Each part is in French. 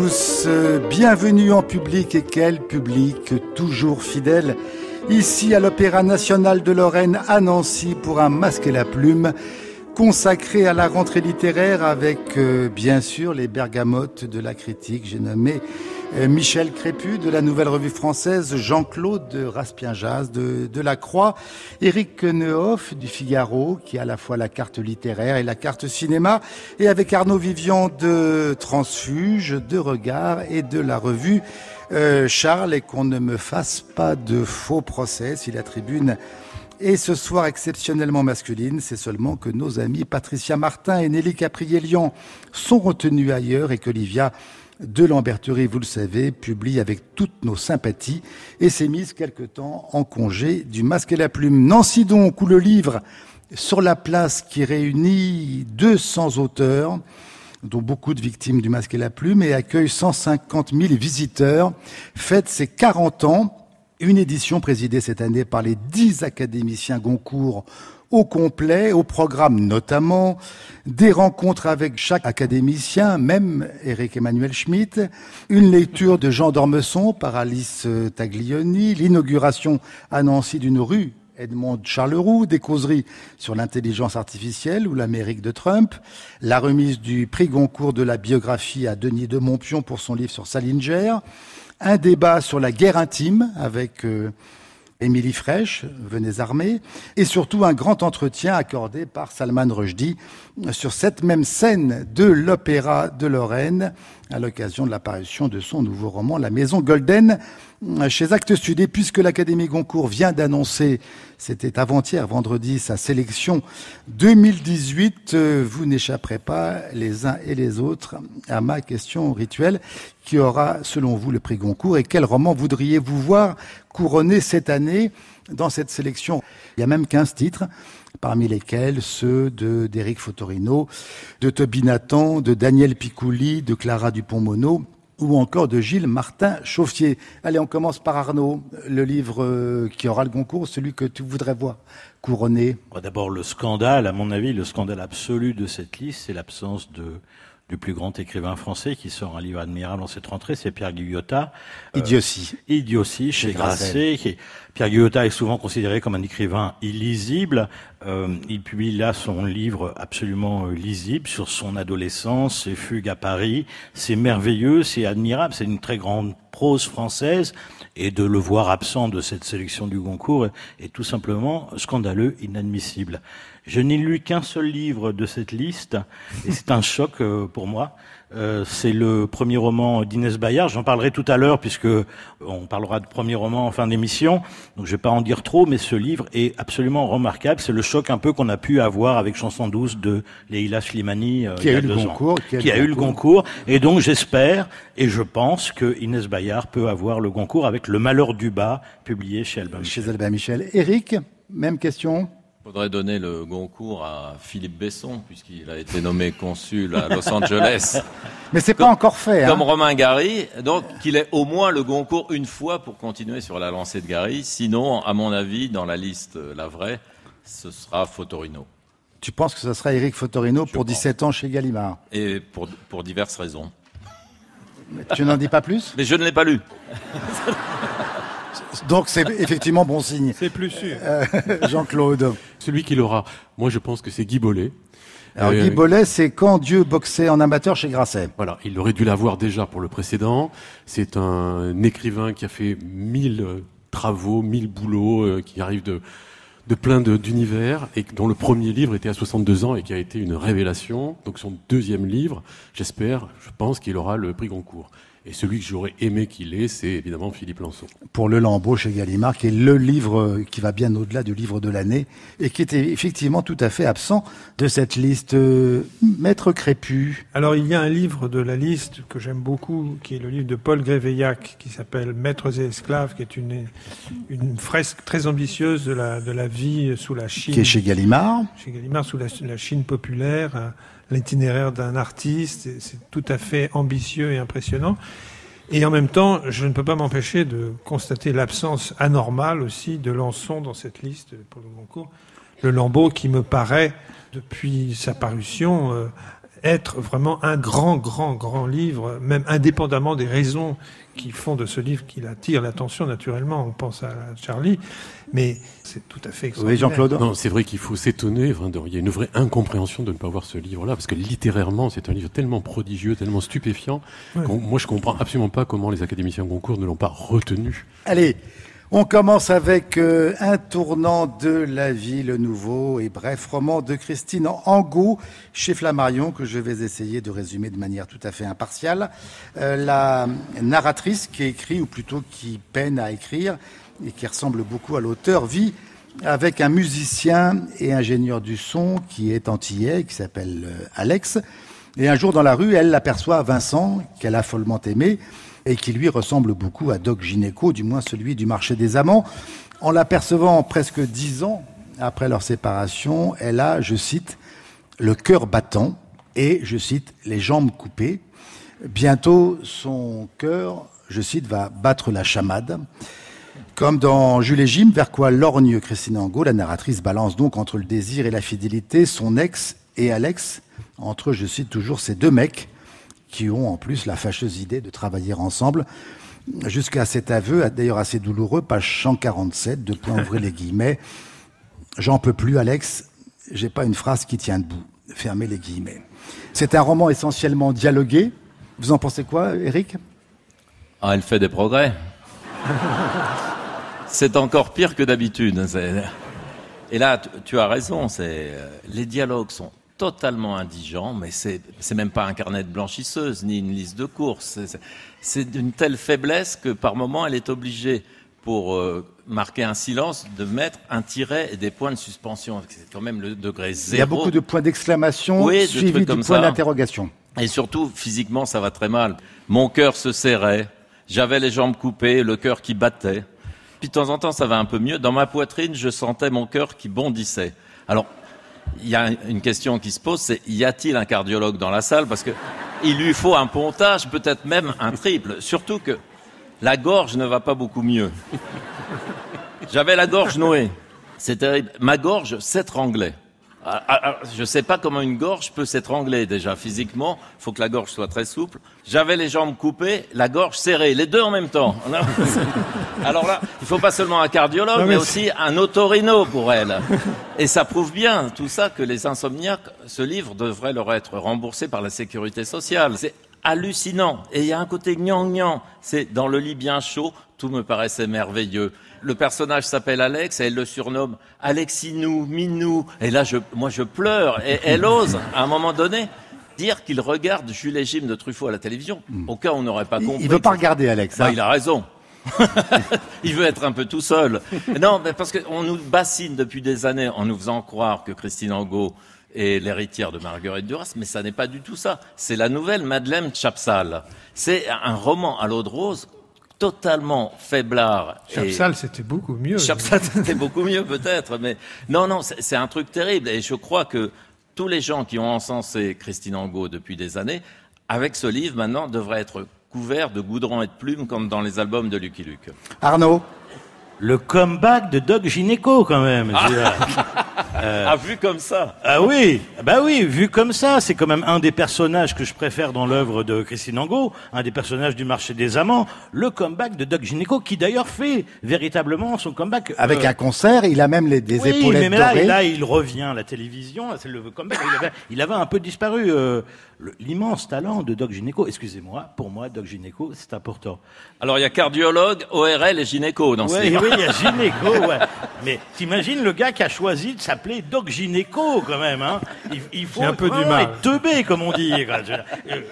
tous, bienvenue en public et quel public toujours fidèle ici à l'Opéra national de Lorraine à Nancy pour un masque et la plume consacré à la rentrée littéraire avec euh, bien sûr les bergamotes de la critique. J'ai nommé euh, Michel Crépu de la Nouvelle Revue Française, Jean-Claude Raspien-Jazz de, de La Croix, Éric Nehoff du Figaro, qui a à la fois la carte littéraire et la carte cinéma, et avec Arnaud Vivian de Transfuge, de Regard et de la Revue euh, Charles, et qu'on ne me fasse pas de faux procès si la tribune est ce soir exceptionnellement masculine, c'est seulement que nos amis Patricia Martin et Nelly Caprielian sont retenus ailleurs et qu'Olivia de Lamberterie, vous le savez, publie avec toutes nos sympathies et s'est mise quelque temps en congé du masque et la plume. Nancy donc, où le livre sur la place qui réunit 200 auteurs, dont beaucoup de victimes du masque et la plume, et accueille 150 000 visiteurs, fête ses 40 ans. Une édition présidée cette année par les 10 académiciens Goncourt au complet, au programme notamment des rencontres avec chaque académicien, même Eric Emmanuel Schmitt, une lecture de Jean d'Ormesson par Alice Taglioni, l'inauguration à Nancy d'une rue Edmond Charleroux, des causeries sur l'intelligence artificielle ou l'Amérique de Trump, la remise du prix Goncourt de la biographie à Denis de Montpion pour son livre sur Salinger, un débat sur la guerre intime avec euh, Émilie Fraîche, venez armée, et surtout un grand entretien accordé par Salman Rushdie sur cette même scène de l'Opéra de Lorraine à l'occasion de l'apparition de son nouveau roman La Maison Golden chez Actes Sud. Puisque l'Académie Goncourt vient d'annoncer, c'était avant-hier, vendredi, sa sélection 2018, euh, vous n'échapperez pas les uns et les autres à ma question rituelle qui aura, selon vous, le prix Goncourt et quel roman voudriez-vous voir couronné cette année dans cette sélection? Il y a même 15 titres parmi lesquels ceux de d'Éric Fotorino, de Toby Nathan, de Daniel Picouli, de Clara Dupont-Mono ou encore de Gilles Martin Chauffier. Allez, on commence par Arnaud, le livre euh, qui aura le concours, celui que tu voudrais voir couronné. D'abord, le scandale, à mon avis, le scandale absolu de cette liste, c'est l'absence de du plus grand écrivain français qui sort un livre admirable en cette rentrée, c'est Pierre Guyotat. Euh, Idiotie. Idiotie chez Grasset. Qui, Pierre Guyotat est souvent considéré comme un écrivain illisible. Euh, il publie là son livre absolument euh, lisible sur son adolescence, ses fugues à Paris. C'est merveilleux, c'est admirable, c'est une très grande prose française. Et de le voir absent de cette sélection du Goncourt est tout simplement scandaleux, inadmissible. Je n'ai lu qu'un seul livre de cette liste, et c'est un choc euh, pour moi. Euh, c'est le premier roman d'Inès Bayard. J'en parlerai tout à l'heure puisque on parlera de premier roman en fin d'émission. Donc je vais pas en dire trop, mais ce livre est absolument remarquable. C'est le choc un peu qu'on a pu avoir avec Chanson douce de Leila Slimani euh, qui a eu le concours, qui a, eu le concours. Et donc j'espère et je pense que Inès Bayard peut avoir le concours avec Le Malheur du bas, publié chez Albin Michel. Chez Albin Michel. Eric, même question? Il faudrait donner le Goncourt à Philippe Besson, puisqu'il a été nommé consul à Los Angeles. Mais c'est pas encore fait. Hein. Comme Romain Gary, donc qu'il ait au moins le Goncourt une fois pour continuer sur la lancée de Gary. Sinon, à mon avis, dans la liste, euh, la vraie, ce sera Fotorino. Tu penses que ce sera Eric Fotorino pour 17 ans chez Gallimard? Et pour, pour diverses raisons. tu n'en dis pas plus? Mais je ne l'ai pas lu. Donc c'est effectivement bon signe. C'est plus sûr. Euh, Jean-Claude. Celui qui l'aura, moi je pense que c'est Guy Bollet. Alors Guy euh, Bollet, c'est quand Dieu boxait en amateur chez Grasset. Voilà, il aurait dû l'avoir déjà pour le précédent. C'est un écrivain qui a fait mille euh, travaux, mille boulots, qui arrive de, de plein d'univers et dont le premier livre était à 62 ans et qui a été une révélation. Donc son deuxième livre, j'espère, je pense qu'il aura le prix Goncourt. Et celui que j'aurais aimé qu'il ait, c'est évidemment Philippe Lançon. Pour Le Lambeau chez Gallimard, qui est le livre qui va bien au-delà du livre de l'année et qui était effectivement tout à fait absent de cette liste. Euh, Maître Crépu. Alors il y a un livre de la liste que j'aime beaucoup, qui est le livre de Paul Gréveillac, qui s'appelle Maîtres et esclaves, qui est une, une fresque très ambitieuse de la, de la vie sous la Chine. Qui est chez Gallimard. Chez Gallimard, sous la, la Chine populaire l'itinéraire d'un artiste. C'est tout à fait ambitieux et impressionnant. Et en même temps, je ne peux pas m'empêcher de constater l'absence anormale aussi de Lançon dans cette liste pour le concours. Le Lambeau qui me paraît, depuis sa parution, euh, être vraiment un grand, grand, grand livre, même indépendamment des raisons qui font de ce livre qu'il attire l'attention naturellement. On pense à Charlie, mais c'est tout à fait Oui, Jean-Claude. Non, c'est vrai qu'il faut s'étonner. il y a une vraie incompréhension de ne pas voir ce livre-là, parce que littérairement, c'est un livre tellement prodigieux, tellement stupéfiant. Moi, je comprends absolument pas comment les académiciens concours ne l'ont pas retenu. Allez. On commence avec euh, un tournant de la vie, le nouveau et bref roman de Christine Angot chez Flammarion que je vais essayer de résumer de manière tout à fait impartiale. Euh, la narratrice qui écrit, ou plutôt qui peine à écrire, et qui ressemble beaucoup à l'auteur, vit avec un musicien et ingénieur du son qui est antillais, qui s'appelle euh, Alex. Et un jour dans la rue, elle aperçoit Vincent, qu'elle a follement aimé, et qui lui ressemble beaucoup à Doc Gineco, du moins celui du marché des amants. En l'apercevant presque dix ans après leur séparation, elle a, je cite, le cœur battant et, je cite, les jambes coupées. Bientôt, son cœur, je cite, va battre la chamade. Comme dans Jules et Jim, vers quoi lorgne Christine Angot, la narratrice balance donc entre le désir et la fidélité son ex et Alex, entre, je cite toujours, ces deux mecs qui ont en plus la fâcheuse idée de travailler ensemble. Jusqu'à cet aveu, d'ailleurs assez douloureux, page 147, de point ouvrir les guillemets. J'en peux plus, Alex, j'ai pas une phrase qui tient debout. Fermez les guillemets. C'est un roman essentiellement dialogué. Vous en pensez quoi, Eric? Ah, Elle fait des progrès. c'est encore pire que d'habitude. Et là, tu as raison, euh, les dialogues sont totalement indigent, mais c'est c'est même pas un carnet de blanchisseuse ni une liste de courses. C'est d'une telle faiblesse que par moment elle est obligée pour euh, marquer un silence de mettre un tiret et des points de suspension. C'est quand même le degré zéro. Il y a beaucoup de points d'exclamation oui, suivis de points d'interrogation. Et surtout, physiquement, ça va très mal. Mon cœur se serrait, j'avais les jambes coupées, le cœur qui battait. Puis de temps en temps, ça va un peu mieux. Dans ma poitrine, je sentais mon cœur qui bondissait. Alors, il y a une question qui se pose, c'est y a-t-il un cardiologue dans la salle? Parce que il lui faut un pontage, peut-être même un triple. Surtout que la gorge ne va pas beaucoup mieux. J'avais la gorge nouée. C'est terrible. Ma gorge s'étranglait. Ah, ah, ah, je ne sais pas comment une gorge peut s'étrangler déjà physiquement. Il faut que la gorge soit très souple. J'avais les jambes coupées, la gorge serrée, les deux en même temps. Alors là, il faut pas seulement un cardiologue, mais, aussi un otorino pour elle. Et ça prouve bien tout ça que les insomniaques, ce livre devrait leur être remboursé par la sécurité sociale. C'est hallucinant. Et il y a un côté gnang-gnang. C'est dans le lit bien chaud, tout me paraissait merveilleux. Le personnage s'appelle Alex et elle le surnomme Alexinou, Minou. Et là, je, moi, je pleure. Et elle ose, à un moment donné, dire qu'il regarde Jules et Jim de Truffaut à la télévision. Au cas où on n'aurait pas compris. Il veut pas regarder Alex. Bah, hein. il a raison. il veut être un peu tout seul. Non, parce qu'on nous bassine depuis des années en nous faisant croire que Christine Angot est l'héritière de Marguerite Duras, mais ça n'est pas du tout ça. C'est la nouvelle Madeleine Chapsal. C'est un roman à l'eau de rose totalement faiblard. Chapsal, c'était beaucoup mieux. Chapsal, c'était beaucoup mieux peut-être, mais non, non, c'est un truc terrible. Et je crois que tous les gens qui ont encensé Christine Angot depuis des années, avec ce livre maintenant, devraient être couverts de goudron et de plumes comme dans les albums de Lucky Luke. Arnaud? Le comeback de Doc Gineco quand même. Ah. Euh, ah, vu comme ça. Ah oui, bah oui, vu comme ça, c'est quand même un des personnages que je préfère dans l'œuvre de Christine Angot, un des personnages du marché des amants, le comeback de Doc Gineco, qui d'ailleurs fait véritablement son comeback. Avec euh, un concert, il a même les, des oui, épaulettes mais là, là, il revient à la télévision, c'est le comeback. Il avait, il avait un peu disparu. Euh, l'immense talent de Doc Gineco. Excusez-moi, pour moi, Doc Gineco, c'est important. Alors, il y a cardiologue, ORL et gynéco dans ce livre. Oui, il y a gynéco, ouais. Mais t'imagines le gars qui a choisi de s'appeler Doc Gynéco quand même. Hein. Il, faut un peu du mal. être teubé, comme on dit. Euh,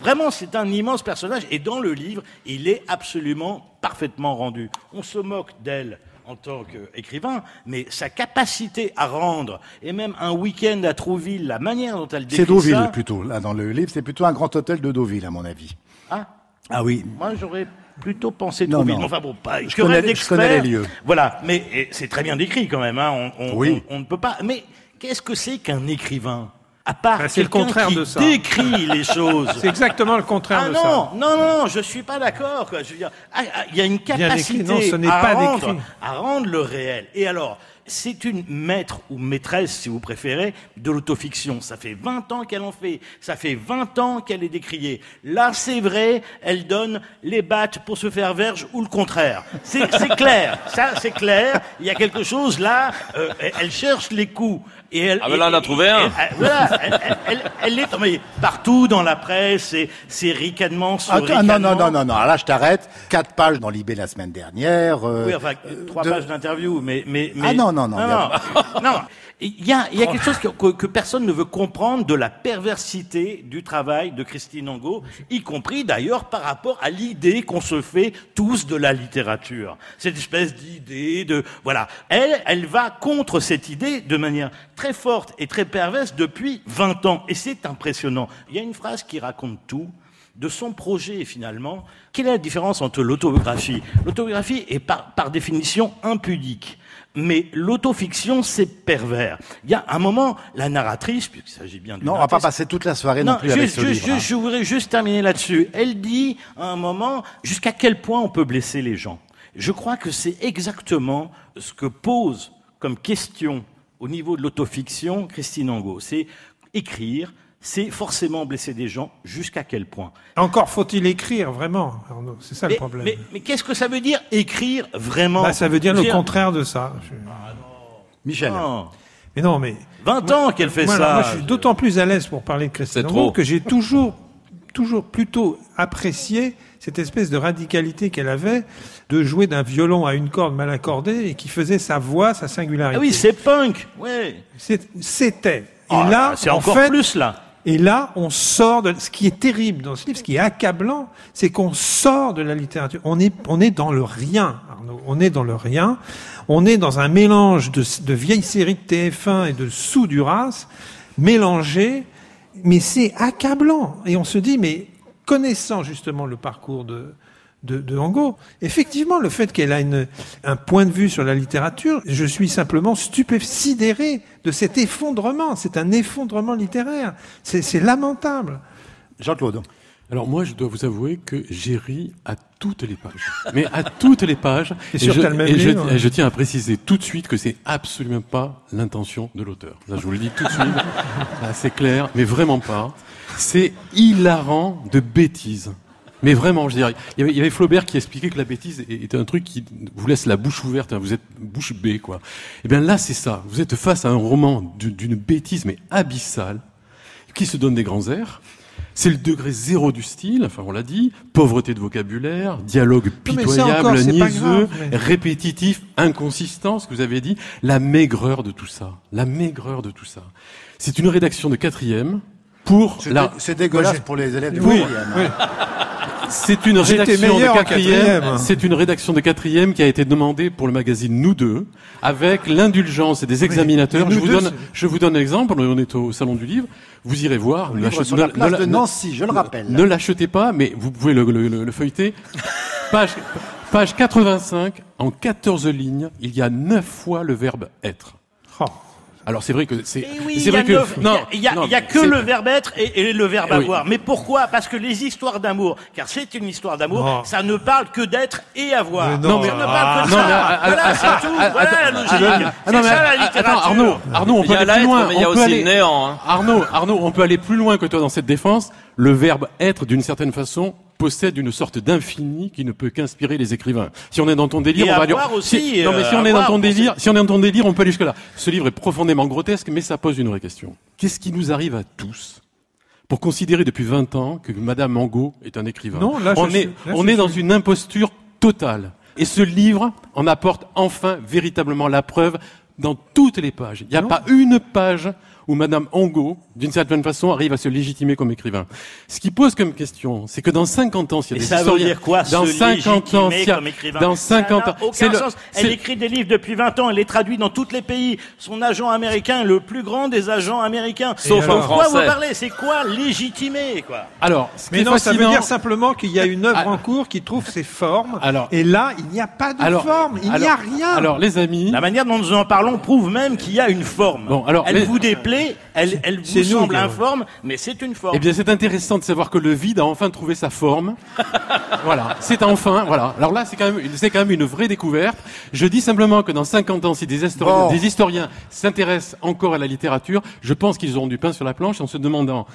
vraiment, c'est un immense personnage. Et dans le livre, il est absolument parfaitement rendu. On se moque d'elle en tant qu'écrivain, mais sa capacité à rendre, et même un week-end à Trouville, la manière dont elle décrit C'est Deauville plutôt. Là, dans le livre, c'est plutôt un grand hôtel de Deauville, à mon avis. Ah, ah oui. Moi, j'aurais plutôt pensé Trouville. Non. Enfin bon, pas. Je connais, je connais les lieux. Voilà, mais c'est très bien décrit quand même. Hein. On, on, on ne peut pas. Mais qu'est-ce que c'est qu'un écrivain? À part ben, c'est le contraire qui de ça. décrit les choses. C'est exactement le contraire ah de non, ça. Non, non, non, je suis pas d'accord. Ah, ah, il y a une capacité non, ce n'est à, pas rendre, à rendre le réel. Et alors, c'est une maître ou maîtresse, si vous préférez, de l'autofiction. Ça fait 20 ans qu'elle en fait. Ça fait 20 ans qu'elle est décriée. Là, c'est vrai, elle donne les battes pour se faire verge ou le contraire. C'est clair. Ça, c'est clair. Il y a quelque chose là. Euh, elle cherche les coups. Et elle, ah ben là, on a trouvé un. Et, et, voilà, elle, est partout dans la presse, c'est ricanement sur ah, ricanement. Non, non, non, non, non. Alors là, je t'arrête. Quatre pages dans l'IB la semaine dernière. Euh, oui, enfin, trois de... pages d'interview, mais, mais, mais, Ah non, non, non. Non, non. non. Il y a, y a quelque chose que, que, que, personne ne veut comprendre de la perversité du travail de Christine Angot, y compris d'ailleurs par rapport à l'idée qu'on se fait tous de la littérature. Cette espèce d'idée de, voilà. Elle, elle va contre cette idée de manière très forte et très perverse depuis 20 ans. Et c'est impressionnant. Il y a une phrase qui raconte tout de son projet finalement. Quelle est la différence entre l'autobiographie? L'autobiographie est par, par définition impudique. Mais l'autofiction, c'est pervers. Il y a un moment, la narratrice, puisqu'il s'agit bien d'une Non, on va pas passer toute la soirée non, non plus juste, avec ce juste, livre. Juste, Je voudrais juste terminer là-dessus. Elle dit, à un moment, jusqu'à quel point on peut blesser les gens? Je crois que c'est exactement ce que pose comme question au niveau de l'autofiction Christine Angot. C'est écrire, c'est forcément blesser des gens. Jusqu'à quel point Encore faut-il écrire vraiment, Arnaud. C'est ça mais, le problème. Mais, mais qu'est-ce que ça veut dire écrire vraiment bah, Ça veut dire le contraire de ça. Je... Ah, Michel. Non. Mais non, mais 20 moi, ans qu'elle fait moi, ça. Moi, je suis d'autant plus à l'aise pour parler de Christine Angot que j'ai toujours, toujours plutôt apprécié cette espèce de radicalité qu'elle avait de jouer d'un violon à une corde mal accordée et qui faisait sa voix, sa singularité. Ah oui, c'est punk. Ouais. C'était. Et oh, là, c'est en encore fait, plus là. Et là, on sort de ce qui est terrible dans ce livre, ce qui est accablant, c'est qu'on sort de la littérature. On est, on est dans le rien, Arnaud. On est dans le rien. On est dans un mélange de, de vieilles séries de TF1 et de sous Duras mélangés, mais c'est accablant. Et on se dit, mais connaissant justement le parcours de, de, Angot, effectivement, le fait qu'elle a une, un point de vue sur la littérature, je suis simplement stupécidéré de cet effondrement. C'est un effondrement littéraire. C'est lamentable. Jean-Claude. Alors moi, je dois vous avouer que j'ai ri à toutes les pages. Mais à toutes les pages. Et, sur je, même et je, livre. et je tiens à préciser tout de suite que c'est absolument pas l'intention de l'auteur. Là, je vous le dis tout de suite. c'est clair, mais vraiment pas. C'est hilarant de bêtises. Mais vraiment, je dirais, il y, avait, il y avait Flaubert qui expliquait que la bêtise était un truc qui vous laisse la bouche ouverte, hein, vous êtes bouche bée, quoi. Et bien là, c'est ça. Vous êtes face à un roman d'une bêtise, mais abyssale, qui se donne des grands airs. C'est le degré zéro du style, enfin on l'a dit, pauvreté de vocabulaire, dialogue pitoyable, encore, niaiseux, grave, mais... répétitif, inconsistant, ce que vous avez dit, la maigreur de tout ça, la maigreur de tout ça. C'est une rédaction de quatrième pour la... C'est dégueulasse pour les élèves du oui, quatrième. oui. C'est une rédaction de quatrième. C'est une rédaction de quatrième qui a été demandée pour le magazine Nous deux, avec l'indulgence des examinateurs. Je vous deux, donne, je vous donne un exemple. On est au salon du livre. Vous irez voir. Le livre sur la place de Nancy, je le rappelle. Ne l'achetez pas, mais vous pouvez le, le, le, le feuilleter. Page, page 85, en 14 lignes, il y a 9 fois le verbe être. Oh. Alors c'est vrai que c'est Eh oui, c'est vrai a que non, il y a, non, y a que le verbe être et, et le verbe Eh oui. avoir. Mais pourquoi? Parce que les histoires d'amour, car c'est une histoire d'amour, ça ne parle que d'être et avoir. Mais non, ça mais- ne parle que de non, ça. mais, ah, voilà, ah, c'est ah, tout. ah, voilà la logique. ah, ah, c'est ça la littérature. Attends, Arnaud, Arnaud, on peut aller plus loin. il y a aussi le néant. Hein. Arnaud, Arnaud, on peut aller plus loin que toi dans cette défense. Le verbe être, d'une certaine façon, possède une sorte d'infini qui ne peut qu'inspirer les écrivains. Si on est dans ton délire, Et on va dire. avoir aussi, si, non, mais si euh, on est dans ton on délire, si on est dans ton délire, on peut aller jusque là. Ce livre est profondément grotesque, mais ça pose une vraie question. Qu'est-ce qui nous arrive à tous pour considérer depuis 20 ans que Madame Mango est un écrivain Non, là, je on suis- est, là, on je est dans une imposture totale. Et ce livre en apporte enfin véritablement la preuve dans toutes les pages. Il n'y a pas une page où Madame Angot, d'une certaine façon, arrive à se légitimer comme écrivain. Ce qui pose comme question, c'est que dans 50 ans, s'il y a Mais des ça veut dire quoi, dans se 50 ans, y a- comme écrivain? dans 50 Ça ans, aucun sens. Elle écrit des livres depuis 20 ans, elle les traduit dans tous les pays. Son agent américain est le plus grand des agents américains. Sauf en Pourquoi vous français. parlez? C'est quoi légitimer, quoi? Alors, ce qui Mais est non, ça veut dire simplement qu'il y a une œuvre Ah. en cours qui trouve ses formes. Alors- et là, il n'y a pas de alors, forme, il n'y a rien. Alors, les amis, La manière dont nous en parlons prouve même qu'il y a une forme. Bon, alors, elle les- vous déplaît, elle, elle vous nous semble informe, mais c'est une forme. Eh bien, c'est intéressant de savoir que le vide a enfin trouvé sa forme. voilà, c'est enfin, voilà. Alors là, c'est quand même, c'est quand même une vraie découverte. Je dis simplement que dans 50 ans, si des historiens, Bon. des historiens s'intéressent encore à la littérature, je pense qu'ils auront du pain sur la planche en se demandant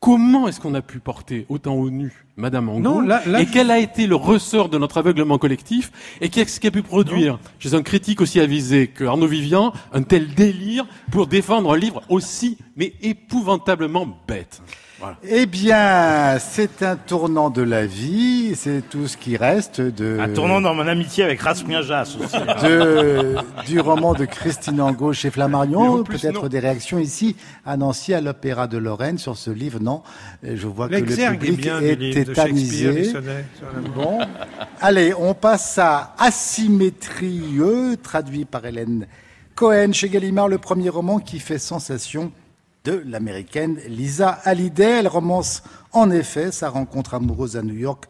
comment est-ce qu'on a pu porter autant au nu Madame Angot là- là, et je- quel a été le ressort de notre aveuglement collectif et qu'est-ce qui a pu produire chez un critique aussi avisé que Arnaud Vivian un tel délire pour défendre un livre aussi mais épouvantablement bête. Voilà. Eh bien, c'est un tournant de la vie, c'est tout ce qui reste de, Un tournant dans mon amitié avec Rasmien Jass aussi. de- du roman de Christine Angot chez Flammarion. Peut-être des réactions ici à Nancy, à l'Opéra de Lorraine sur ce livre. Non, je vois que le L'exergue est public bien est tétanisé. Bon, allez, on passe à Asymétrieux, traduit par Hélène Cohen chez Gallimard, le premier roman qui fait sensation de l'américaine Lisa Hallyday. Elle romance en effet sa rencontre amoureuse à New York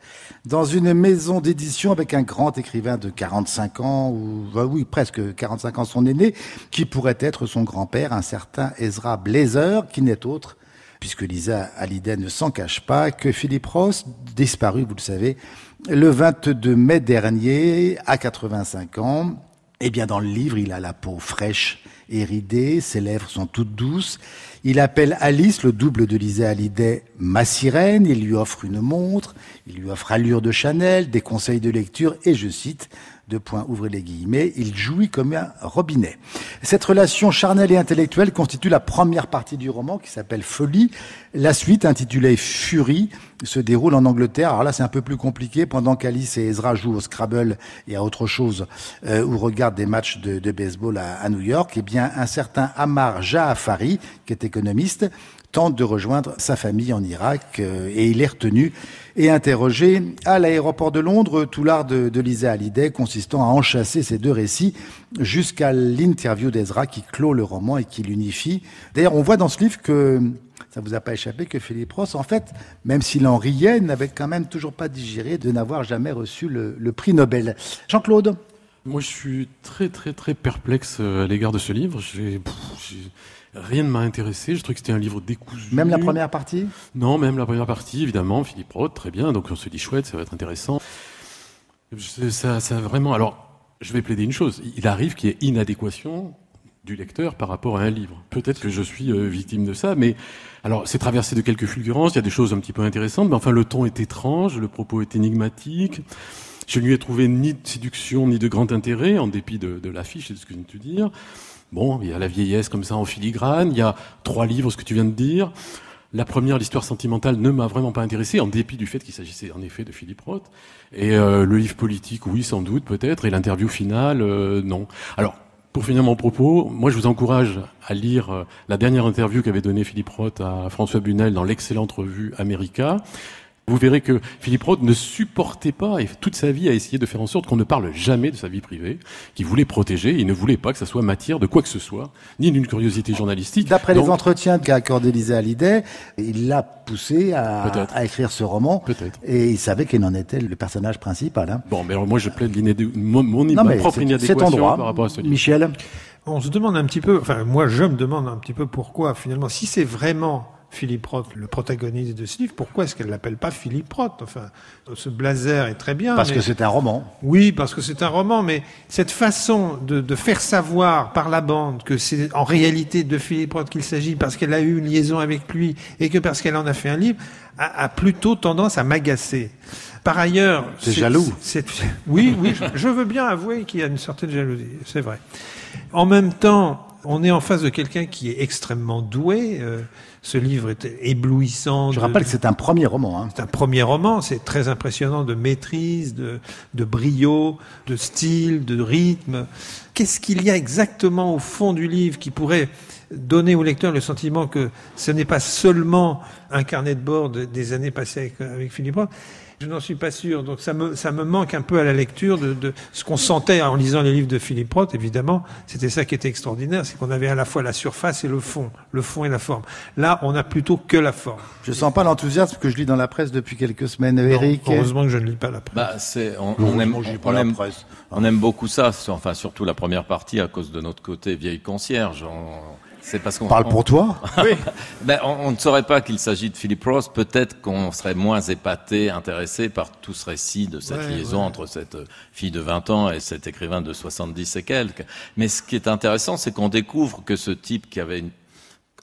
dans une maison d'édition avec un grand écrivain de 45 ans, ou bah oui, presque 45 ans son aîné, qui pourrait être son grand-père, un certain Ezra Blazer, qui n'est autre puisque Lisa Hallyday ne s'en cache pas, que Philippe Ross, disparu, vous le savez, le 22 mai dernier, à 85 ans, eh bien, dans le livre, il a la peau fraîche et ses lèvres sont toutes douces. Il appelle Alice, le double de Lisa Hallyday, ma sirène. Il lui offre une montre, il lui offre allure de Chanel, des conseils de lecture et, je cite, deux points, ouvrez les guillemets, il jouit comme un robinet. Cette relation charnelle et intellectuelle constitue la première partie du roman qui s'appelle Folie. La suite, intitulée Fury, se déroule en Angleterre. Alors là, c'est un peu plus compliqué. Pendant qu'Alice et Ezra jouent au Scrabble et à autre chose, euh, ou regardent des matchs de, de baseball à, à New York, eh bien, un certain Amar Jaafari, qui est économiste, tente de rejoindre sa famille en Irak euh, et il est retenu et interrogé à l'aéroport de Londres, tout l'art de, Lisa Hallyday consistant à enchasser ces deux récits jusqu'à l'interview d'Ezra qui clôt le roman et qui l'unifie. D'ailleurs, on voit dans ce livre que ça vous a pas échappé que Philippe Ross, en fait, même s'il en riait, n'avait quand même toujours pas digéré de n'avoir jamais reçu le, prix Nobel. Jean-Claude? Moi, je suis très, très, très perplexe euh, à l'égard de ce livre. Rien ne m'a intéressé. Je trouvais que c'était un livre décousu. Même la première partie? Non, même la première partie, évidemment. Philippe Roth, très bien. Donc, on se dit chouette, ça va être intéressant. Ça, ça vraiment. Alors, je vais plaider une chose. Il arrive qu'il y ait inadéquation du lecteur par rapport à un livre. Peut-être que je suis euh, victime de ça, mais alors c'est traversé de quelques fulgurances. Il y a des choses un petit peu intéressantes, mais enfin le ton est étrange, le propos est énigmatique. Je ne lui ai trouvé ni de séduction ni de grand intérêt, en dépit de, de l'affiche et de ce que je viens de te dire. Bon, il y a la vieillesse comme ça en filigrane, il y a trois livres, ce que tu viens de dire. La première, l'histoire sentimentale, ne m'a vraiment pas intéressé, en dépit du fait qu'il s'agissait en effet de Philippe Roth. Et euh, le livre politique, oui, sans doute, peut-être. Et l'interview finale, euh, non. Alors, pour finir mon propos, moi je vous encourage à lire euh, la dernière interview qu'avait donnée Philippe Roth à François Bunel dans l'excellente revue America. Vous verrez que Philippe Roth ne supportait pas, et toute sa vie a essayé de faire en sorte qu'on ne parle jamais de sa vie privée, qu'il voulait protéger, il ne voulait pas que ça soit matière de quoi que ce soit, ni d'une curiosité journalistique. D'après les entretiens qu'a accordé Lisa Hallyday, il l'a poussé à, écrire ce roman. Peut-être. Et il savait qu'il en était le personnage principal. Hein. Bon, mais alors moi je plaide mon, mon Non, ma propre inadéquation droit. par rapport à ce livre. Michel On se demande un petit peu, enfin moi je me demande un petit peu pourquoi finalement, si c'est vraiment Philippe Roth, le protagoniste de ce livre, pourquoi est-ce qu'elle l'appelle pas Philippe Roth? Enfin, ce blazer est très bien. Parce mais- que c'est un roman. Oui, parce que c'est un roman, mais cette façon de, de faire savoir par la bande que c'est en réalité de Philippe Roth qu'il s'agit, parce qu'elle a eu une liaison avec lui et que parce qu'elle en a fait un livre, a, a plutôt tendance à m'agacer. Par ailleurs, c'est- jaloux. oui, oui, je, je veux bien avouer qu'il y a une certaine jalousie, c'est vrai. En même temps, on est en face de quelqu'un qui est extrêmement doué. euh, ce livre est éblouissant. Je de- rappelle que c'est un premier roman. Hein. c'est un premier roman, c'est très impressionnant de maîtrise, de, de brio, de style, de rythme. qu'est-ce qu'il y a exactement au fond du livre qui pourrait donner au lecteur le sentiment que ce n'est pas seulement un carnet de bord des années passées avec, Philippe Roth. Je n'en suis pas sûr. Donc ça me, ça me manque un peu à la lecture de, de ce qu'on sentait en lisant les livres de Philippe Roth, évidemment. C'était ça qui était extraordinaire, c'est qu'on avait à la fois la surface et le fond, le fond et la forme. Là, on n'a plutôt que la forme. Je sens pas l'enthousiasme que je lis dans la presse depuis quelques semaines, Eric. heureusement que je ne lis pas la presse. Bah, c'est, on, on, aime, on, aime, on aime beaucoup ça, enfin surtout la première partie à cause de notre côté vieille concierge. C'est parce qu'on parle pour toi. oui. ben, on, ne saurait pas qu'il s'agit de Philip Ross. Peut-être qu'on serait moins épaté, intéressé par tout ce récit de cette liaison entre cette fille de 20 ans et cet écrivain de 70 et quelques. Mais ce qui est intéressant, c'est qu'on découvre que ce type qui avait une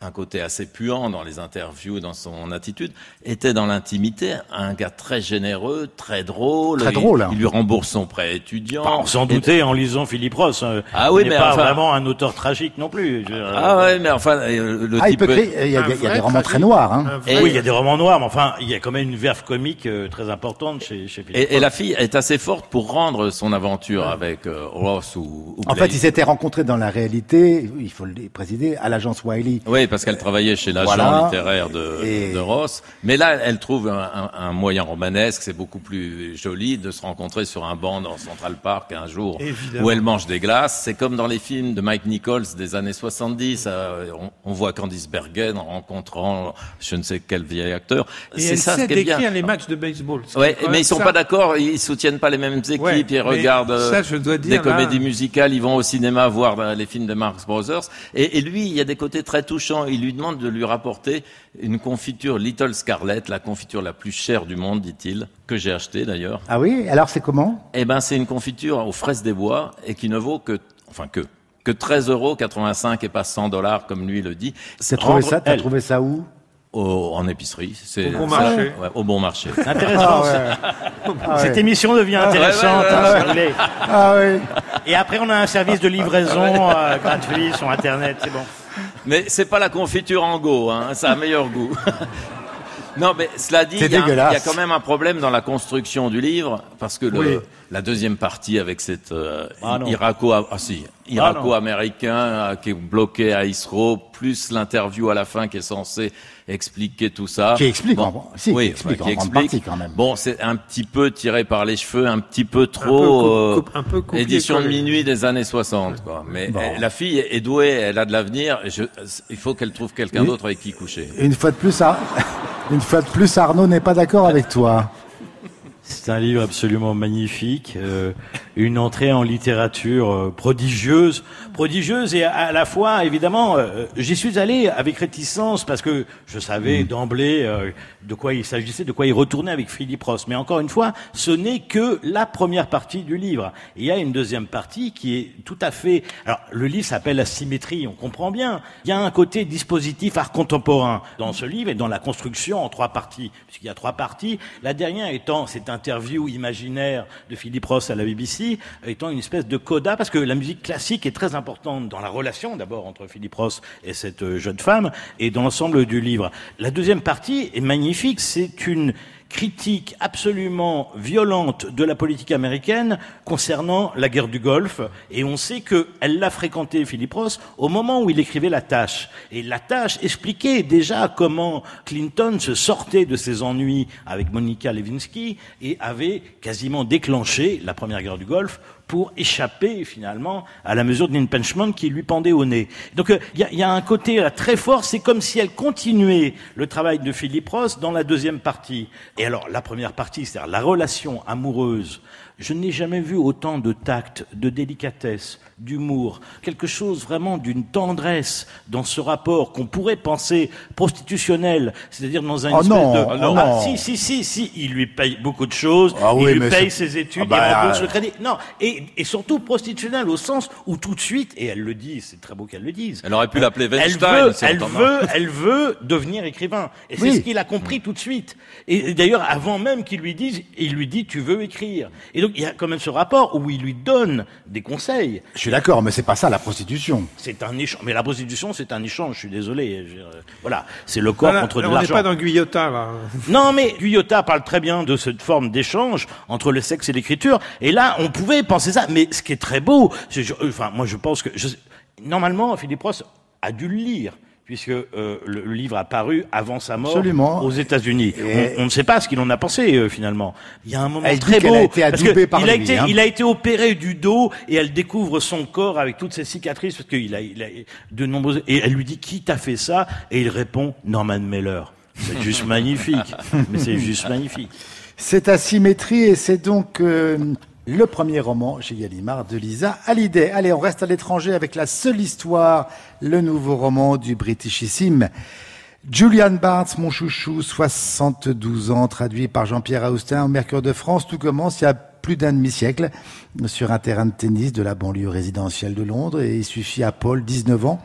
un côté assez puant dans les interviews, dans son attitude, était dans l'intimité un gars très généreux, très drôle. Très drôle. Hein. Il lui rembourse son prêt étudiant. sans douter en lisant Philippe Ross. Hein. Ah oui, mais pas vraiment un auteur tragique non plus. Ah ouais, mais enfin, euh, le ah, type. Il, y a, des romans très noirs. Hein. Et oui, il y a des romans noirs, mais enfin, il y a quand même une verve comique euh, très importante chez, chez Philippe. Et, et, la fille est assez forte pour rendre son aventure avec euh, Ross ou. ou en fait, ils s'étaient rencontrés dans la réalité. Il faut le préciser à l'agence Wiley. Oui, parce qu'elle travaillait chez l'agent littéraire de, de, Ross. Mais là, elle trouve un, un, moyen romanesque, c'est beaucoup plus joli de se rencontrer sur un banc dans Central Park un jour où elle mange des glaces. C'est comme dans les films de Mike Nichols des années 70. Euh, on, voit Candice Bergen rencontrant je ne sais quel vieil acteur. C'est ça sait décrire les matchs de baseball. Ouais, mais ils sont pas d'accord, ils soutiennent pas les mêmes équipes, ils regardent ça, je dois dire, des comédies musicales, ils vont au cinéma voir les films de Marx Brothers. Et, et lui, il y a des côtés très touchants. Il lui demande de lui rapporter une confiture Little Scarlet, la confiture la plus chère du monde, dit-il, que j'ai achetée d'ailleurs. Ah oui Alors c'est comment? Eh ben, c'est une confiture aux fraises des bois et qui ne vaut que, enfin que, que 13,85 euros et pas 100 dollars comme lui le dit. T'as trouvé ça T'as trouvé ça où? En épicerie. C'est, au bon marché. Ouais, au bon marché. Intéressant. Ah Cette émission devient ah intéressante. Hein, ah, oui. Et après, on a un service de livraison euh, gratuit sur Internet. C'est bon. Mais c'est pas la confiture en go, hein, ça a meilleur goût. non, mais cela dit, il y, a quand même un problème dans la construction du livre, parce que le, la deuxième partie avec cette euh, ah Iraco, ah, si, Irako-américain euh, qui est bloqué à Isro, plus l'interview à la fin qui est censée expliquer tout ça. Qui explique, en, si, oui, qui explique, en partie quand même. Bon, c'est un petit peu tiré par les cheveux, un petit peu trop un peu, euh, édition de minuit des années 60. Quoi. Mais la fille est douée, elle a de l'avenir. Il faut qu'elle trouve quelqu'un d'autre avec qui coucher. Une fois de plus, une fois de plus, Arnaud n'est pas d'accord avec toi. C'est un livre absolument magnifique, euh, une entrée en littérature euh, prodigieuse, prodigieuse et à, la fois, évidemment, euh, j'y suis allé avec réticence parce que je savais mm. d'emblée de quoi il s'agissait, de quoi il retournait avec Philippe Ross. Mais encore une fois, ce n'est que la première partie du livre. il y a une deuxième partie qui est tout à fait... Alors, le livre s'appelle La symétrie, on comprend bien. Il y a un côté dispositif art contemporain dans ce livre et dans la construction en trois parties, puisqu'il y a trois parties. La dernière étant c'est un interview imaginaire de Philippe Ross à la BBC étant une espèce de coda, parce que la musique classique est très importante dans la relation d'abord entre Philippe Ross et cette euh, jeune femme, et dans l'ensemble du livre. La deuxième partie est magnifique, c'est une critique absolument violente de la politique américaine concernant la guerre du Golfe. Et on sait qu'elle l'a fréquenté, Philippe Ross, au moment où il écrivait La Tâche. Et La Tâche expliquait déjà comment Clinton se sortait de ses ennuis avec Monica Lewinsky et avait quasiment déclenché la première guerre du Golfe pour échapper finalement à la mesure d'impeachment qui lui pendait au nez. Donc euh, il y, a, un côté très fort, c'est comme si elle continuait le travail de Philippe Ross dans la deuxième partie. Et alors la première partie, c'est-à-dire la relation amoureuse je n'ai jamais vu autant de tact, de délicatesse, d'humour, quelque chose vraiment d'une tendresse dans ce rapport qu'on pourrait penser prostitutionnel, c'est-à-dire dans un oh espèce de... Oh non. Ah, si, si, si, si, il lui paye beaucoup de choses, ah il lui paye ses études, ah bah, il rembourse le crédit. Non, et, et, surtout prostitutionnel au sens où tout de suite, et elle le dit, c'est très beau qu'elle le dise. Elle aurait pu l'appeler Weinstein. Elle veut, elle veut, elle veut devenir écrivain. Et c'est ce qu'il a compris tout de suite. Et, d'ailleurs, avant même qu'il lui dise, il lui dit, tu veux écrire. Et donc il y a quand même ce rapport où il lui donne des conseils. Je suis d'accord, mais c'est pas ça la prostitution. C'est un échange. Mais la prostitution, c'est un échange. Je suis désolé. Je, euh, voilà, c'est le corps contre de On n'est l'argent. pas dans Guyota, là. Non, mais Guyota parle très bien de cette forme d'échange entre le sexe et l'écriture. Et là, on pouvait penser ça. Mais ce qui est très beau, enfin, moi, je pense que je- normalement, Philippe Ross a dû le lire. Puisque euh, le, le livre a paru avant sa mort Absolument. aux États-Unis, on, on ne sait pas ce qu'il en a pensé euh, finalement. Il y a un moment Elle très beau a été parce que adoubée par il a été, hein. il a été opéré du dos et elle découvre son corps avec toutes ses cicatrices parce qu'il a, il a de nombreuses et elle lui dit qui t'a fait ça? Et il répond Norman Mailer. C'est juste magnifique, mais c'est juste magnifique. C'est Asymétrie et c'est donc euh, le premier roman chez Gallimard de Lisa Hallyday. Allez, on reste à l'étranger avec la seule histoire, le nouveau roman du Britishissime. Julian Barnes, mon chouchou, 72 ans, traduit par Jean-Pierre Austin au Mercure de France. Tout commence il y a plus d'un demi-siècle sur un terrain de tennis de la banlieue résidentielle de Londres et il suffit à Paul, 19 ans,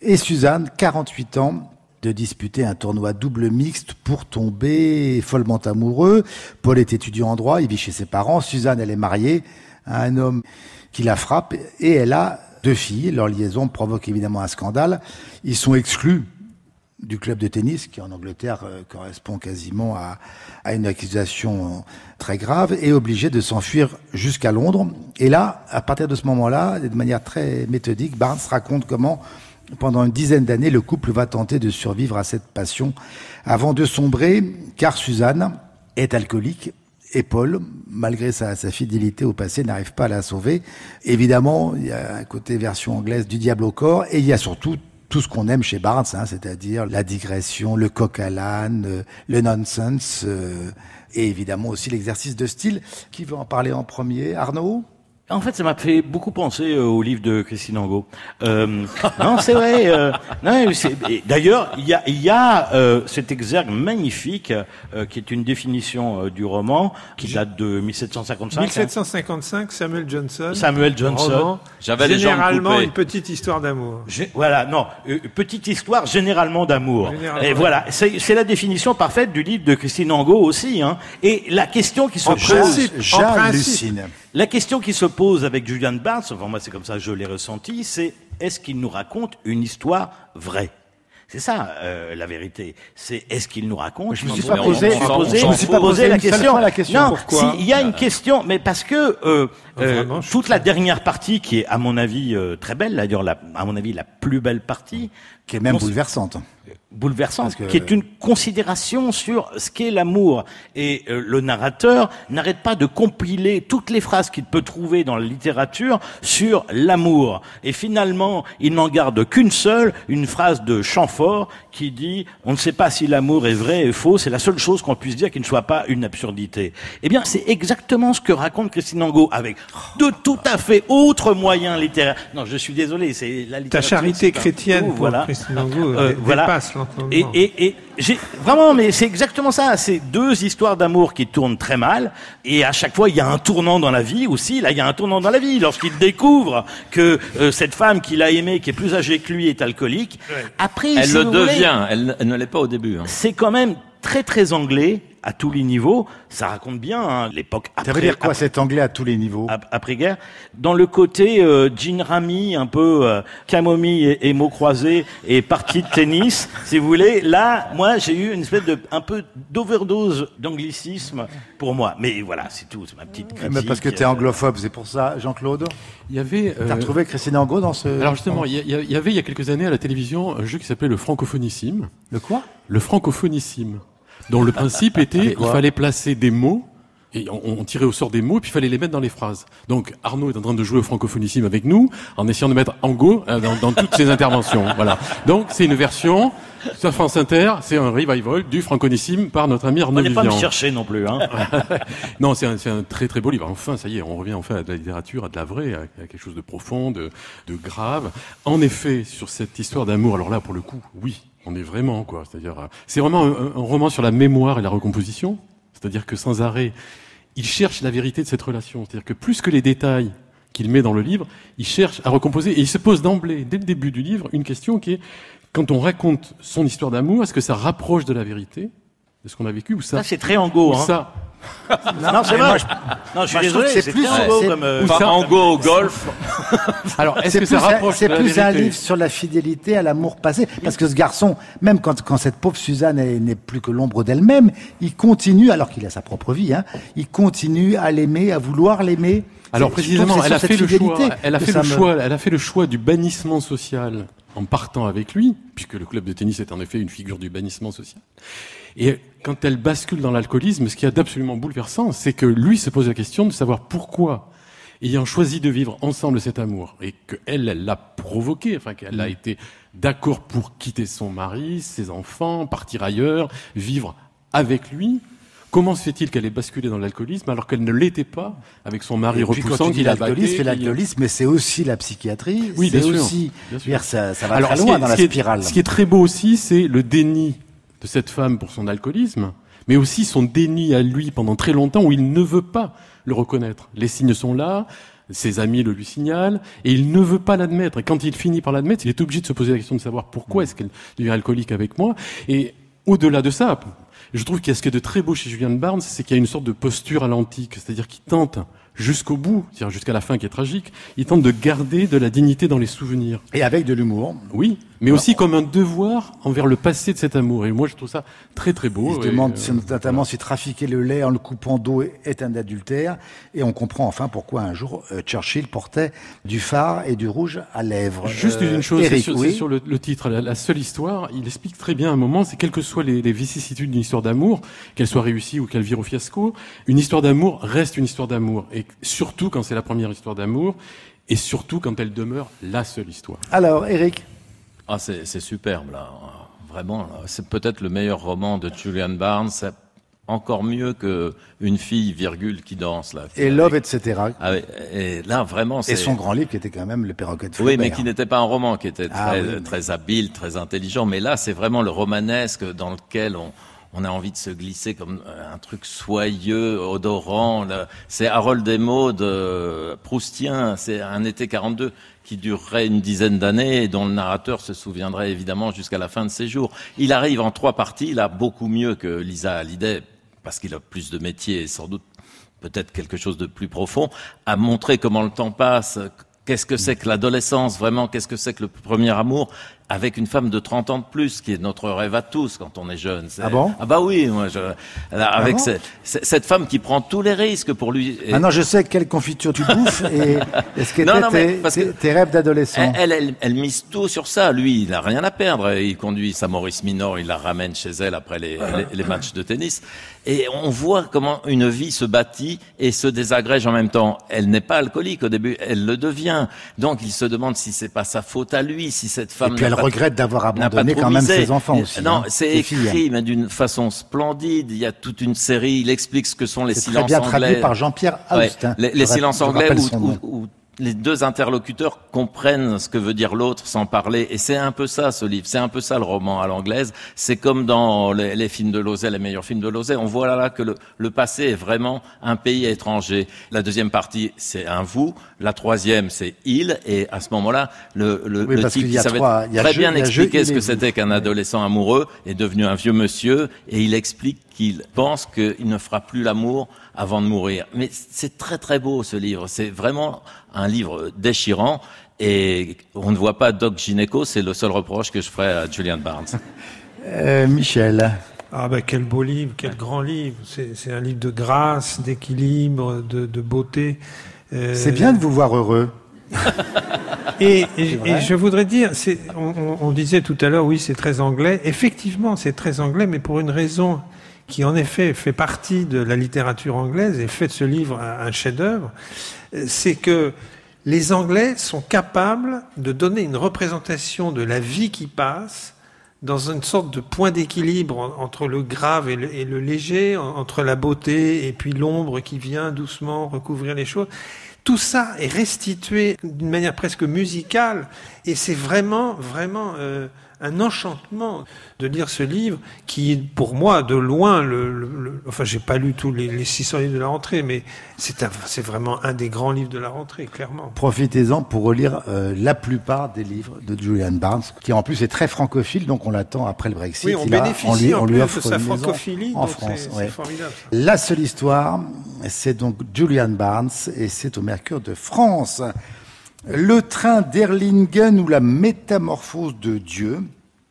et Suzanne, 48 ans, de disputer un tournoi double mixte pour tomber follement amoureux. Paul est étudiant en droit, il vit chez ses parents. Suzanne, elle est mariée à un homme qui la frappe et elle a deux filles. Leur liaison provoque évidemment un scandale. Ils sont exclus du club de tennis, qui en Angleterre euh, correspond quasiment à, à une accusation très grave, et obligés de s'enfuir jusqu'à Londres. Et là, à partir de ce moment-là, de manière très méthodique, Barnes raconte comment, pendant une dizaine d'années, le couple va tenter de survivre à cette passion avant de sombrer, car Suzanne est alcoolique et Paul, malgré sa, fidélité au passé, n'arrive pas à la sauver. Évidemment, il y a un côté version anglaise du diable au corps, et il y a surtout tout ce qu'on aime chez Barnes, hein, c'est-à-dire la digression, le coq à l'âne, euh, le nonsense, euh, et évidemment aussi l'exercice de style. Qui veut en parler en premier? Arnaud? En fait, ça m'a fait beaucoup penser euh, au livre de Christine Angot. Euh, non, c'est vrai. euh, non, c'est- et D'ailleurs, il y a, il y a euh, cet exergue magnifique euh, qui est une définition euh, du roman qui date de 1755. hein. 1755, Samuel Johnson. Samuel Johnson. J'avais Généralement, une petite histoire d'amour. Voilà, non, euh, petite histoire généralement d'amour. Généralement. Et voilà, c'est c'est la définition parfaite du livre de Christine Angot aussi. Hein. Et la question qui se En pose, principe, en J'hallucine. La question qui se pose avec Julian Barnes, enfin moi c'est comme ça que je l'ai ressenti, c'est est-ce qu'il nous raconte une histoire vraie? C'est ça euh, la vérité. C'est est-ce qu'il nous raconte Je me une suis histoire pas posé, je me suis pas posé la question. fois la question. Non, Pourquoi si, il y a une question, mais parce que euh, euh, Vraiment, toute la dernière partie, qui est à mon avis euh, très belle, d'ailleurs la- à mon avis la plus belle partie, Qui est même bouleversante. Bouleversante, que- qui est une considération sur ce qu'est l'amour. Et euh, le narrateur n'arrête pas de compiler toutes les phrases qu'il peut trouver dans la littérature sur l'amour. Et finalement, il n'en garde qu'une seule, une phrase de Chamfort qui dit « On ne sait pas si l'amour est vrai et faux, c'est la seule chose qu'on puisse dire qui ne soit pas une absurdité. » Eh bien, c'est exactement ce que raconte Christine Angot, avec de tout à fait autres moyens littéraires. Non, je suis désolé, c'est la Ta littérature. charité c'est un chrétienne pour voilà. Christine Angot Euh, dépasse. Et, et, et j'ai vraiment, mais c'est exactement ça. C'est deux histoires d'amour qui tournent très mal, et à chaque fois il y a un tournant dans la vie aussi. Là, il y a un tournant dans la vie lorsqu'il découvre que euh, cette femme qu'il a aimée, qui est plus âgée que lui, est alcoolique. Après, Elle si le voulez, devient, elle, elle ne l'est pas au début. hein. C'est quand même très très anglais à tous les niveaux. Ça raconte bien hein, l'époque Ça après. veut dire quoi après- cet anglais à tous les niveaux ap- après-guerre, dans le côté euh, jean rami, un peu euh, camomille et, et mots croisés et partie de tennis, si vous voulez. Là, moi, j'ai eu une espèce de un peu d'overdose d'anglicisme pour moi. Mais voilà, c'est tout, c'est ma petite critique. Mais Parce que tu es anglophobe, c'est pour ça, Jean-Claude? Il y avait. T'as euh, retrouvé Christine Angot dans ce... alors justement, il y, y avait il y a quelques années à la télévision un jeu qui s'appelait le francophonissime. Le quoi? Le francophonissime, dont le principe était il fallait placer des mots. Et on, on tirait au sort des mots, puis il fallait les mettre dans les phrases. Donc Arnaud est en train de jouer au francophonissime avec nous, en essayant de mettre Ango euh, dans, dans toutes ses interventions. Voilà. Donc c'est une version sur France Inter, c'est un revival du francophonissime par notre ami Arnaud On n'est pas me chercher non plus. Hein. Non, c'est un, c'est un très très beau livre. Enfin, ça y est, on revient enfin à de la littérature, à de la vraie, à, à quelque chose de profond, de, de grave. En effet, sur cette histoire d'amour, alors là, pour le coup, oui, on est vraiment quoi. C'est-à-dire, euh, c'est vraiment un, un roman sur la mémoire et la recomposition. C'est-à-dire que sans arrêt, il cherche la vérité de cette relation. C'est-à-dire que plus que les détails qu'il met dans le livre, il cherche à recomposer et il se pose d'emblée, dès le début du livre, une question qui est quand on raconte son histoire d'amour, est-ce que ça rapproche de la vérité, de ce qu'on a vécu, ou ça Ça, c'est très ango. Hein. ça non, c'est vrai. Non, je suis désolé, c'est plus comme. Euh, en go au golf. Alors, est-ce que ça rapproche C'est plus un livre sur la fidélité à l'amour passé, parce que ce garçon, même quand, quand cette pauvre Suzanne n'est plus que l'ombre d'elle-même, il continue, alors qu'il a sa propre vie, hein, il continue à l'aimer, à vouloir l'aimer. Alors précisément, elle a fait le choix. Elle a fait le choix. Elle a fait le choix du bannissement social en partant avec lui, puisque le club de tennis est en effet une figure du bannissement social. Et quand elle bascule dans l'alcoolisme, ce qui a d'absolument bouleversant, c'est que lui se pose la question de savoir pourquoi, ayant choisi de vivre ensemble cet amour, et qu'elle, elle l'a provoqué, enfin qu'elle a mm. été d'accord pour quitter son mari, ses enfants, partir ailleurs, vivre avec lui, Comment se fait-il qu'elle ait basculé dans l'alcoolisme alors qu'elle ne l'était pas avec son mari repoussant qui l'a L'alcoolisme, c'est l'alcoolisme, mais c'est aussi la psychiatrie. Oui, bien sûr. Aussi, Ça, ça, va alors, très loin dans la spirale. ce qui est très beau aussi, c'est le déni de cette femme pour son alcoolisme, mais aussi son déni à lui pendant très longtemps où il ne veut pas le reconnaître. Les signes sont là, ses amis le lui signalent, et il ne veut pas l'admettre. Et quand il finit par l'admettre, il est obligé de se poser la question de savoir pourquoi est-ce qu'elle devient alcoolique avec moi. Et au-delà de ça, je trouve qu'il y a ce qui est de très beau chez Julian Barnes, c'est qu'il y a une sorte de posture à l'antique, c'est-à-dire qu'il tente jusqu'au bout, c'est-à-dire jusqu'à la fin qui est tragique, il tente de garder de la dignité dans les souvenirs. Et avec de l'humour. Oui, mais aussi comme un devoir envers le passé de cet amour. Et moi, je trouve ça très très beau. Il se demande euh, notamment si trafiquer le lait en le coupant d'eau est un adultère. Et on comprend enfin pourquoi un jour euh, Churchill portait du phare et du rouge à lèvres. Juste une chose, c'est sur, le, titre, la, seule histoire. Il explique très bien à un moment, c'est quelles que soient les, les vicissitudes d'une histoire d'amour, qu'elle soit réussie ou qu'elle vire au fiasco, une histoire d'amour reste une histoire d'amour. Et surtout quand c'est la première histoire d'amour, et surtout quand elle demeure la seule histoire. Alors, Eric ah, c'est superbe, là. Vraiment, c'est peut-être le meilleur roman de Julian Barnes. C'est encore mieux que une fille, virgule, qui danse, là. Et Love, etc. Ah, et là, vraiment, Et son grand livre qui était quand même Le perroquet de Oui, mais qui n'était pas un roman, qui était ah très, très habile, très intelligent. Mais là, c'est vraiment le romanesque dans lequel on, on a envie de se glisser comme euh, un truc soyeux, odorant. C'est Harold Desmaudes, de proustien, c'est un été 42 qui durerait une dizaine d'années et dont le narrateur se souviendrait évidemment jusqu'à la fin de ses jours. Il arrive en trois parties, a beaucoup mieux que Lisa Hallyday, parce qu'il a plus de métier et sans doute peut-être quelque chose de plus profond, à montrer comment le temps passe, qu'est-ce que c'est que l'adolescence, vraiment, qu'est-ce que c'est que le premier amour, avec une femme de 30 ans de plus, qui est notre rêve à tous quand on est jeune. ah bon? Ah bah oui, moi, je, ah avec cette femme qui prend tous les risques pour lui. Maintenant, je sais quelle confiture tu bouffes et, ce qui était tes, rêves d'adolescent? Elle, elle, elle, mise tout sur ça. Lui, il n'a rien à perdre. Il conduit sa Maurice Minor, il la ramène chez elle après les, les, matchs de tennis. Et on voit comment une vie se bâtit et se désagrège en même temps. Elle n'est pas alcoolique au début, elle le devient. Donc il se demande si c'est pas sa faute à lui, si cette femme regrette d'avoir abandonné quand même ses enfants aussi. Non, hein, c'est écrit, mais d'une façon splendide. Il y a toute une série. Il explique ce que sont les silences anglais. C'est très bien traduit par Jean-Pierre Austin. les, silences anglais où, les deux interlocuteurs comprennent ce que veut dire l'autre sans parler. Et c'est un peu ça, ce livre. C'est un peu ça, le roman à l'anglaise. C'est comme dans les, films de Lozay, les meilleurs films de Lozay. On voit là, que le, passé est vraiment un pays étranger. La deuxième partie, c'est un vous. La troisième, c'est il. Et à ce moment-là, le, le, le type qui savait très bien expliquer ce que c'était qu'un adolescent amoureux est devenu un vieux monsieur. Et il explique qu'il pense qu'il ne fera plus l'amour avant de mourir. Mais c'est très très beau ce livre. C'est vraiment un livre déchirant. Et on ne voit pas Doc Gineco, c'est le seul reproche que je ferai à Julian Barnes. Euh, Michel. Ah ben quel beau livre, quel grand livre. C'est un livre de grâce, d'équilibre, de, de, beauté. Euh... C'est bien de vous voir heureux. et, et, et, je voudrais dire, on, on, disait tout à l'heure, oui, c'est très anglais. Effectivement, c'est très anglais, mais pour une raison qui en effet fait partie de la littérature anglaise et fait de ce livre un, chef-d'œuvre, c'est que les Anglais sont capables de donner une représentation de la vie qui passe dans une sorte de point d'équilibre entre le grave et le, léger, entre la beauté et puis l'ombre qui vient doucement recouvrir les choses. Tout ça est restitué d'une manière presque musicale et c'est vraiment, vraiment euh, un enchantement de lire ce livre qui, pour moi, de loin, le, le, enfin, j'ai pas lu tous les, les 600 livres de la rentrée, mais c'est c'est vraiment un des grands livres de la rentrée, clairement. Profitez-en pour relire euh, la plupart des livres de Julian Barnes, qui en plus est très francophile, donc on l'attend après le Brexit. Oui, on bénéficie en lui, offre de sa francophilie en France. C'est formidable. La seule histoire, c'est donc Julian Barnes, et c'est au Mercure de France. Le train d'Erlingen ou la métamorphose de Dieu.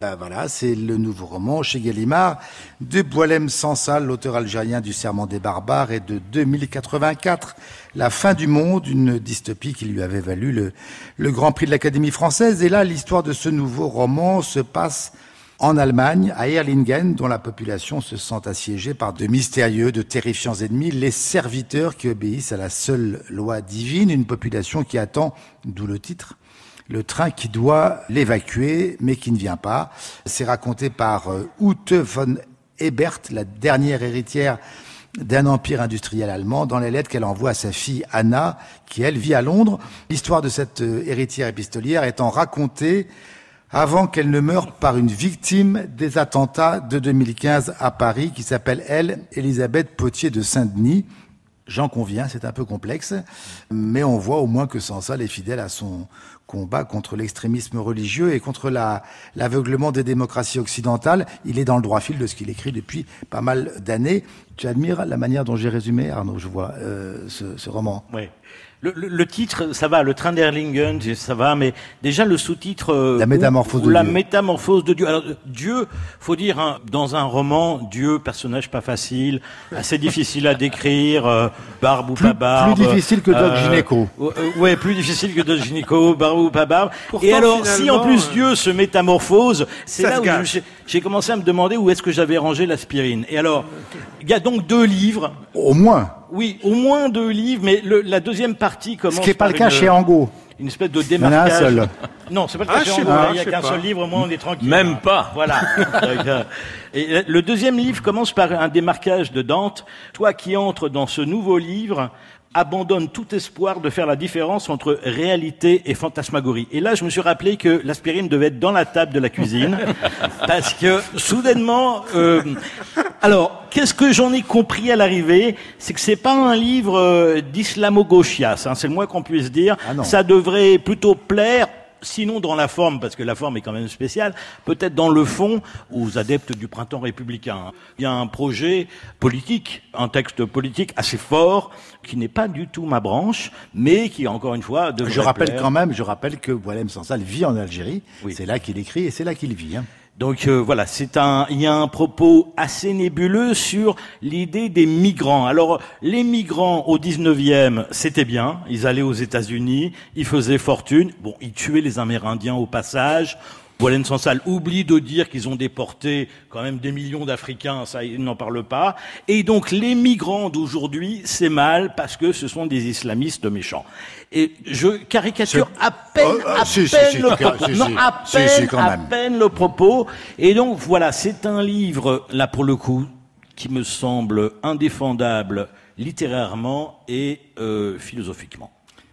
Ben voilà, c'est le nouveau roman chez Gallimard de Boilem Sansal, l'auteur algérien du Serment des barbares et de 2084, La fin du monde, une dystopie qui lui avait valu le, le Grand Prix de l'Académie française. Et là, l'histoire de ce nouveau roman se passe en Allemagne, à Erlingen, dont la population se sent assiégée par de mystérieux, de terrifiants ennemis, les serviteurs qui obéissent à la seule loi divine, une population qui attend, d'où le titre, le train qui doit l'évacuer, mais qui ne vient pas. C'est raconté par euh, Ute von Ebert, la dernière héritière d'un empire industriel allemand, dans les lettres qu'elle envoie à sa fille Anna, qui elle vit à Londres. L'histoire de cette euh, héritière épistolière étant racontée avant qu'elle ne meure par une victime des attentats de 2015 à Paris, qui s'appelle, elle, Elisabeth Potier de Saint-Denis. J'en conviens, c'est un peu complexe, mais on voit au moins que sans ça, est fidèle à son combat contre l'extrémisme religieux et contre l'aveuglement des démocraties occidentales. Il est dans le droit fil de ce qu'il écrit depuis pas mal d'années. Tu admires la manière dont j'ai résumé, Arnaud, je vois, euh, ce, ce roman? Oui. Le, le, le, titre, ça va, le train d'Erlingen, ça va, mais déjà le sous-titre. Euh, la métamorphose de la Dieu. métamorphose de Dieu. Alors, Dieu, faut dire, hein, dans un roman, Dieu, personnage pas facile, assez difficile à décrire, euh, barbe ou plus, pas barbe. Plus difficile que Doc euh, Gynéco. ouais, plus difficile que Doc Gynéco, barbe ou pas barbe. Et alors, si en plus Dieu se métamorphose, c'est là où j'ai commencé à me demander où est-ce que j'avais rangé l'aspirine. Et alors, il y a donc deux livres. Au moins. Oui, au moins deux livres, mais le, la deuxième partie commence. Ce qui n'est pas le cas une, chez Angot. Une espèce de démarquage. Il y en a un seul. Non, c'est pas le cas Ah, chez Angot. pas, Il n'y a qu'un seul livre, moi on est tranquille. Même pas. Voilà. Donc, euh, et le deuxième livre commence par un démarquage de Dante. Toi qui entres dans ce nouveau livre, abandonne tout espoir de faire la différence entre réalité et fantasmagorie. Et là, je me suis rappelé que l'aspirine devait être dans la table de la cuisine, parce que soudainement, euh, alors qu'est-ce que j'en ai compris à l'arrivée, c'est que c'est pas un livre euh, d'islamo-gauchias, hein, c'est le moins qu'on puisse dire. Ah. Ça devrait plutôt plaire sinon dans la forme, parce que la forme est quand même spéciale, peut-être dans le fond, aux adeptes du printemps républicain. Il y a un projet politique, un texte politique assez fort, qui n'est pas du tout ma branche, mais qui, encore une fois, Je rappelle plaire. quand même, je rappelle que Boilem Sansal vit en Algérie. Oui. C'est là qu'il écrit et c'est là qu'il vit. Hein. Donc euh, voilà, c'est un, il y a un propos assez nébuleux sur l'idée des migrants. Alors les migrants au 19e, c'était bien, ils allaient aux États-Unis, ils faisaient fortune. Bon, ils tuaient les Amérindiens au passage. Boilen Sansal oublie de dire qu'ils ont déporté quand même des millions d'Africains, ça il n'en parle pas. Et donc les migrants d'aujourd'hui, c'est mal parce que ce sont des islamistes méchants. Et je caricature à peine, Oh, ah, à si, si, peine si, le propos. non, à peine, à peine le propos. Et donc voilà, c'est un livre, là pour le coup, qui me semble indéfendable littérairement et euh, philosophiquement.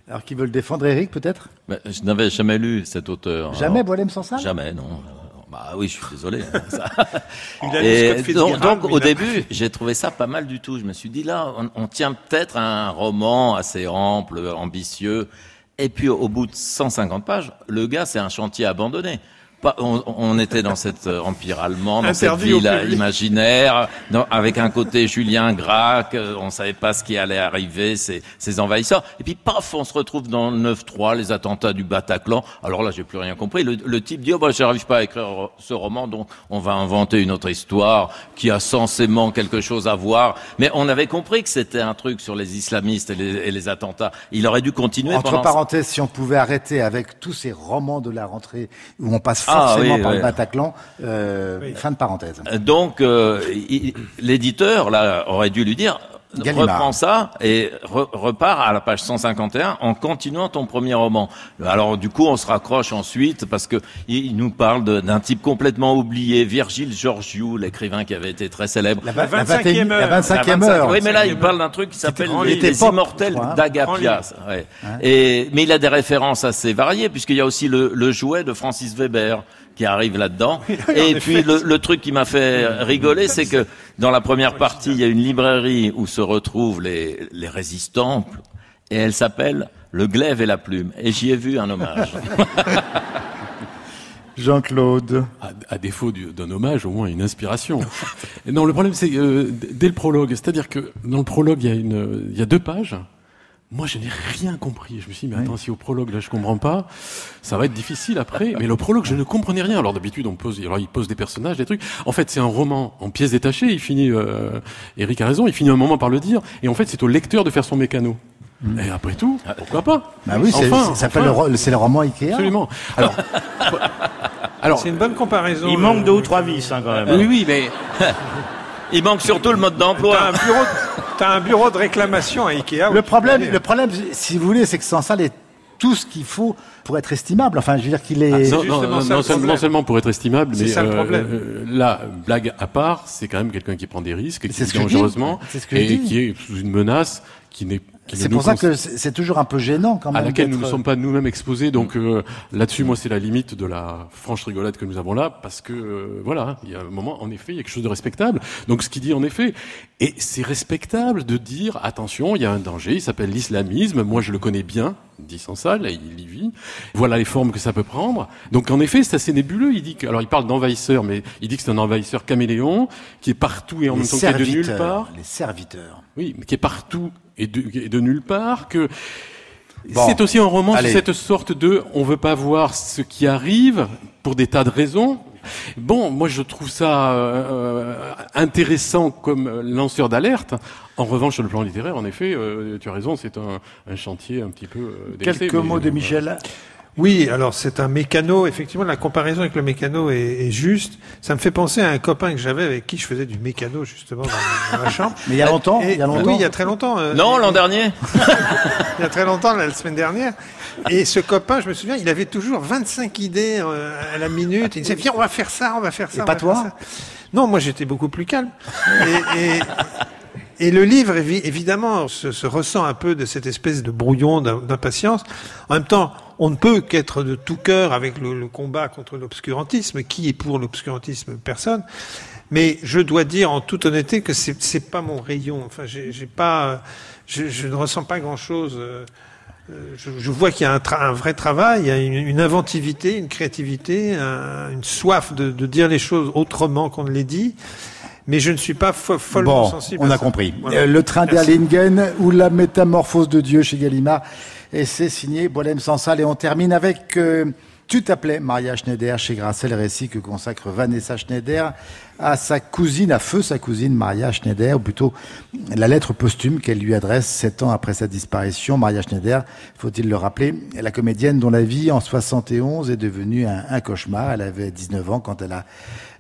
Alors qui veut le défendre, Eric, peut-être? Ben, je n'avais jamais lu cet auteur. Jamais Alors, Boilem Sansal Jamais, non. Bah oui, je suis désolé. hein, ça. Il a Et donc, au début, j'ai trouvé ça pas mal du tout. Je me suis dit là, on, on tient peut-être à un roman assez ample, ambitieux. Et puis au bout de 150 pages, le gars, c'est un chantier abandonné. Pas- on, on était dans cet euh, empire allemand, dans cette Interdit ville imaginaire, dans- avec un côté Julien Gracq, euh, on savait pas ce qui allait arriver, ces, ces envahisseurs. Et puis paf, on se retrouve dans le 9-3, les attentats du Bataclan. Alors là, j'ai plus rien compris. Le, le type dit, oh, bah, j'arrive pas à écrire ce roman, donc on va inventer une autre histoire qui a censément quelque chose à voir. Mais on avait compris que c'était un truc sur les islamistes et les, et les attentats. Il aurait dû continuer Entre pendant... parenthèses, si on pouvait arrêter avec tous ces romans de la rentrée où on passe Ah, forcément oui, par oui. le Bataclan, euh, fin de parenthèse. Donc, euh, l'éditeur là aurait dû lui dire Gallimard. reprends ça et re- repars à la page 151 en continuant ton premier roman. Alors du coup, on se raccroche ensuite parce que il, il nous parle d'un type complètement oublié, Virgile Georgiou, l'écrivain qui avait été très célèbre. La, va- La la 25e 21e heure. la 25e La 25e heure. Oui, mais là, il parle d'un truc qui s'appelle les, pop, immortels hein. d'Agapia. Ouais. Et, mais il a des références assez variées, puisqu'il y a aussi le, le jouet de Francis Weber, qui arrive là-dedans. Et puis le, truc qui m'a fait rigoler, c'est que dans la première partie, il y a une librairie où se retrouvent les, les résistants, et elle s'appelle Le glaive et la plume. Et j'y ai vu un hommage. Jean-Claude. À, défaut d'un hommage, au moins une inspiration. non, le problème, c'est euh, dès le prologue, c'est-à-dire que dans le prologue, il y a, une, il y a deux pages moi, je n'ai rien compris. Je me suis dit, mais attends, si au prologue, là, je comprends pas, ça va être difficile après. Mais le prologue, je ne comprenais rien. Alors, d'habitude, on pose, alors, il pose des personnages, des trucs. En fait, c'est un roman en pièces détachées. Il finit, euh, Eric a raison, il finit un moment par le dire. Et en fait, c'est au lecteur de faire son mécano. Mm. Et après tout, pourquoi pas Bah oui, enfin, ça s'appelle c'est le roman Ikea. Absolument. Alors, alors c'est une bonne comparaison. Il manque deux ou trois vis, hein, quand même. Oui, oui, mais il manque surtout le mode d'emploi. Un bureau, as un bureau de réclamation à Ikea. Le problème, le problème, si vous voulez, c'est que sans ça, les tout ce qu'il faut pour être estimable. Enfin, je veux dire qu'il est. Ah, non, seulement, pour être estimable, mais ça, le problème. Euh, là, blague à part, c'est quand même quelqu'un qui prend des risques, qui vit dangereusement, et qui est sous une menace qui n'est c'est pour ça que c'est toujours un peu gênant quand même. À laquelle nous ne sommes pas nous-mêmes exposés. Donc euh, là-dessus, moi, c'est la limite de la franche rigolade que nous avons là, parce que euh, voilà, il y a un moment, en effet, il y a quelque chose de respectable. Donc ce qu'il dit, en effet, et c'est respectable de dire attention, il y a un danger, il s'appelle l'islamisme. Moi, je le connais bien, dit sans ça, là, il y vit. Voilà les formes que ça peut prendre. Donc en effet, c'est assez nébuleux. Il dit que, alors il parle d'envahisseur, mais il dit que c'est un envahisseur caméléon qui est partout et en même temps qui est de nulle part. Les serviteurs. Oui, mais qui est partout et de, nulle part, que c'est aussi un roman sur cette sorte de on veut pas voir ce qui arrive pour des tas de raisons. Bon, moi je trouve ça euh, intéressant comme lanceur d'alerte. En revanche, sur le plan littéraire, en effet, euh, tu as raison, c'est un, un, chantier un petit peu. Euh, Quelques mots de Michel. Oui, alors c'est un mécano. Effectivement, la comparaison avec le mécano est, juste. Ça me fait penser à un copain que j'avais avec qui je faisais du mécano justement dans, la chambre. Mais il y a longtemps. il y a longtemps. Oui, il y a très longtemps. Euh, non, l'an dernier. il y a très longtemps, la semaine dernière. Et ce copain, je me souviens, il avait toujours 25 idées euh, à la minute. Il disait viens, on va faire ça, on va faire ça. Et pas toi Non, moi j'étais beaucoup plus calme. Et, et, et le livre, évidemment, se, ressent un peu de cette espèce de brouillon d'impatience. En même temps, on ne peut qu'être de tout cœur avec le, combat contre l'obscurantisme. Qui est pour l'obscurantisme? Personne. Mais je dois dire en toute honnêteté que c'est, c'est pas mon rayon. Enfin, j'ai, pas, je, ne ressens pas grand-chose. Euh, je, vois qu'il y a un, vrai travail, une, inventivité, une créativité, une soif de, dire les choses autrement qu'on ne les dit mais je ne suis pas follement bon, sensible. On a compris. Euh, le train d'Erlingen ou la métamorphose de Dieu chez Gallimard. Et c'est signé Bolem Sansal. Et on termine avec euh, Tu t'appelais Maria Schneider chez Grasset, récit que consacre Vanessa Schneider à sa cousine, à feu sa cousine Maria Schneider, ou plutôt la lettre posthume qu'elle lui adresse sept ans après sa disparition. Maria Schneider, faut-il le rappeler, est la comédienne dont la vie en 71 est devenue un, un cauchemar. Elle avait 19 ans quand elle a,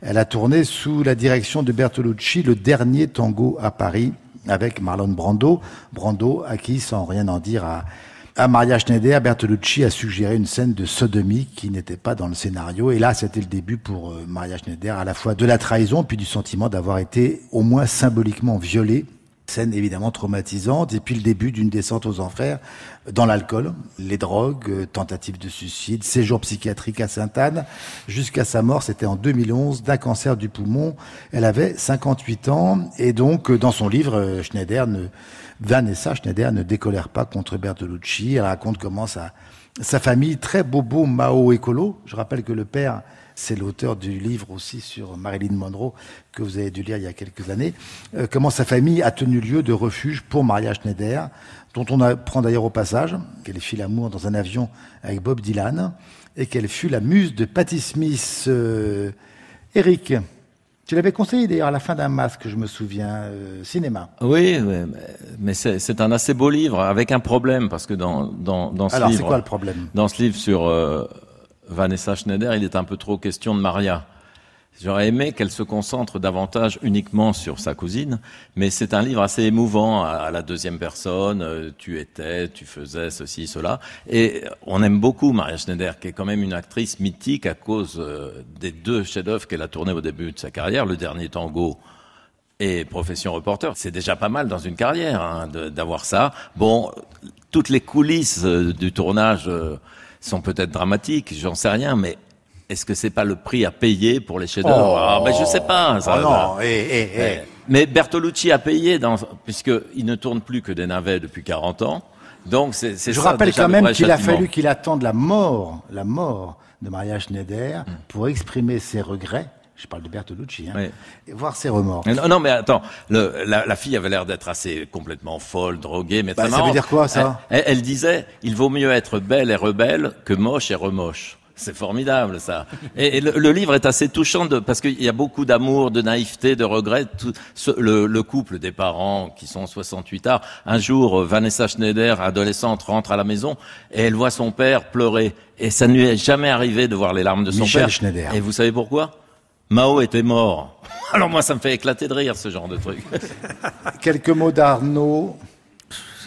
elle a tourné sous la direction de Bertolucci le dernier tango à Paris avec Marlon Brando. Brando à qui, sans rien en dire à à Maria Schneider, Bertolucci a suggéré une scène de sodomie qui n'était pas dans le scénario. Et là, c'était le début pour euh, Maria Schneider, à la fois de la trahison, puis du sentiment d'avoir été au moins symboliquement violée. Scène évidemment traumatisante, et puis le début d'une descente aux enfers dans l'alcool, les drogues, euh, tentative de suicide, séjour psychiatrique à Sainte-Anne, jusqu'à sa mort, c'était en 2011, d'un cancer du poumon. Elle avait 58 ans, et donc euh, dans son livre, Schneider ne Vanessa Schneider ne décolère pas contre Bertolucci. Elle raconte comment sa, famille, très bobo Mao écolo, je rappelle que le père, c'est l'auteur du livre aussi sur Marilyn Monroe que vous avez dû lire il y a quelques années, euh, comment sa famille a tenu lieu de refuge pour Maria Schneider, dont on apprend d'ailleurs au passage qu'elle fit l'amour dans un avion avec Bob Dylan et qu'elle fut la muse de Patti Smith. Euh, Eric, tu l'avais conseillé d'ailleurs à la fin d'un masque, je me souviens, euh, cinéma. Oui, mais c'est un assez beau livre avec un problème parce que dans dans, dans ce Alors, livre, c'est quoi le problème? Dans ce livre sur euh, Vanessa Schneider, il est un peu trop question de Maria. J'aurais aimé qu'elle se concentre davantage uniquement sur sa cousine, mais c'est un livre assez émouvant à, la deuxième personne. Euh, tu étais, tu faisais ceci, cela. Et on aime beaucoup Maria Schneider, qui est quand même une actrice mythique à cause euh, des deux chefs-d'œuvre qu'elle a tournés au début de sa carrière, Le Dernier Tango et Profession Reporter. C'est déjà pas mal dans une carrière hein, d'avoir ça. Bon, toutes les coulisses euh, du tournage sont peut-être dramatiques, j'en sais rien, mais est-ce que c'est pas le prix à payer pour les chefs-d'œuvre oh. ah, ben, Je sais pas. Ça, oh non, eh, eh, eh. Mais Bertolucci a payé, dans, puisqu'il ne tourne plus que des navets depuis 40 ans. Donc c'est Je rappelle quand même qu'il a fallu qu'il attende la mort, la mort de Maria Schneider mm. pour exprimer ses regrets je parle de Bertolucci, hein, et voir ses remords. Non, non mais attends, le, la, la, fille avait l'air d'être assez complètement folle, droguée, mais bah, Ça veut dire quoi, ça elle, elle, disait, il vaut mieux être belle et rebelle que moche et remoche. C'est formidable ça. Et, le, livre est assez touchant de, parce qu'il y a beaucoup d'amour, de naïveté, de regret. Tout, le, le, couple des parents qui sont 68 ans. Un jour, Vanessa Schneider, adolescente, rentre à la maison et elle voit son père pleurer. Et ça ne lui est jamais arrivé de voir les larmes de son Michel père. Schneider. Et vous savez pourquoi? Mao était mort. Alors moi, ça me fait éclater de rire ce genre de truc. Quelques mots d'Arnaud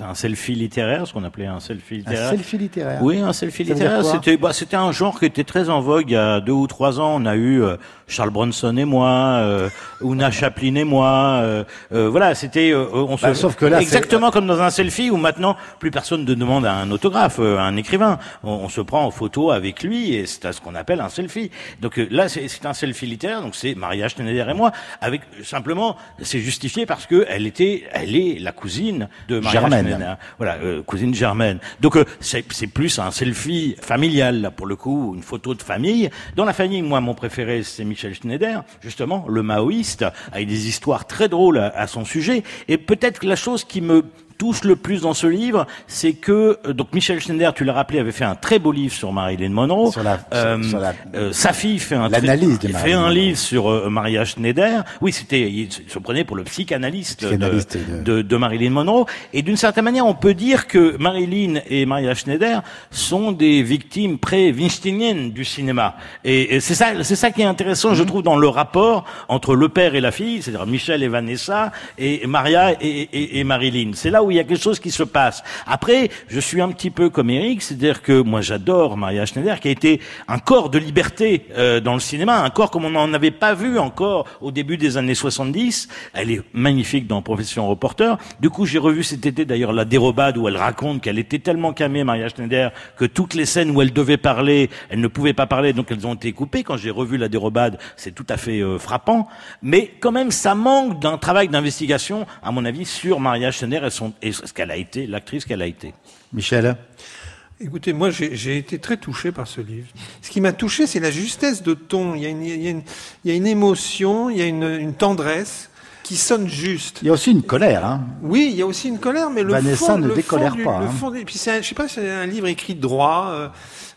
un selfie littéraire, ce qu'on appelait un selfie littéraire. Un selfie littéraire. Oui, un selfie littéraire. C'était, bah, c'était un genre qui était très en vogue il y a deux ou trois ans. On a eu euh, Charles Bronson et moi, euh, Una Chaplin et moi. Euh, euh voilà, c'était. Euh, on bah, sauf que là, exactement comme dans un selfie où maintenant plus personne ne demande à un autographe, à un écrivain. On, se prend en photo avec lui et c'est ce qu'on appelle un selfie. Donc là, c'est, un selfie littéraire. Donc c'est Maria Schneider et moi. Avec simplement, c'est justifié parce que elle était, elle est la cousine de Maria Germaine. Voilà, euh, cousine germaine. Donc euh, c'est plus un selfie familial là, pour le coup, une photo de famille. Dans la famille, moi, mon préféré, c'est Michel Schneider, justement, le maoïste, avec des histoires très drôles à son sujet. Et peut-être la chose qui me touche le plus dans ce livre, c'est que euh, donc Michel Schneider, tu l'as rappelé, avait fait un très beau livre sur Marilyn Monroe. Sur la, euh, sur, la euh, sa fille fait un l'analyse de fait un livre sur euh, Maria Schneider. Oui, c'était il se prenait pour le psychanalyste, de, de, de, Marilyn Monroe. Et d'une certaine manière, on peut dire que Marilyn et Maria Schneider sont des victimes pré-Weinsteiniennes du cinéma. Et, et c'est ça, c'est ça qui est intéressant, je mhm. trouve, dans le rapport entre le père et la fille, c'est-à-dire Michel et Vanessa, et Maria et, et, et Marilyn. C'est là où il y a quelque chose qui se passe. Après, je suis un petit peu comme Eric, c'est-à-dire que moi j'adore Maria Schneider, qui a été un corps de liberté euh, dans le cinéma, un corps comme on n'en avait pas vu encore au début des années 70. Elle est magnifique dans Profession Reporter. Du coup, j'ai revu cet été d'ailleurs la dérobade où elle raconte qu'elle était tellement camée, Maria Schneider, que toutes les scènes où elle devait parler, elle ne pouvait pas parler, donc elles ont été coupées. Quand j'ai revu la dérobade, c'est tout à fait euh, frappant. Mais quand même, ça manque d'un travail d'investigation, à mon avis, sur Maria Schneider et son et ce qu'elle a été, l'actrice qu'elle a été. Michel Écoutez, moi j'ai été très touché par ce livre. Ce qui m'a touché, c'est la justesse de ton. Il y a une, il y a une, il y a une émotion, il y a une, une, tendresse qui sonne juste. Il y a aussi une colère. Hein. Oui, il y a aussi une colère, mais le Vanessa fond, ne le décolère fond pas. Le hein. fond, et puis c'est, je sais pas, c'est un livre écrit droit. Euh,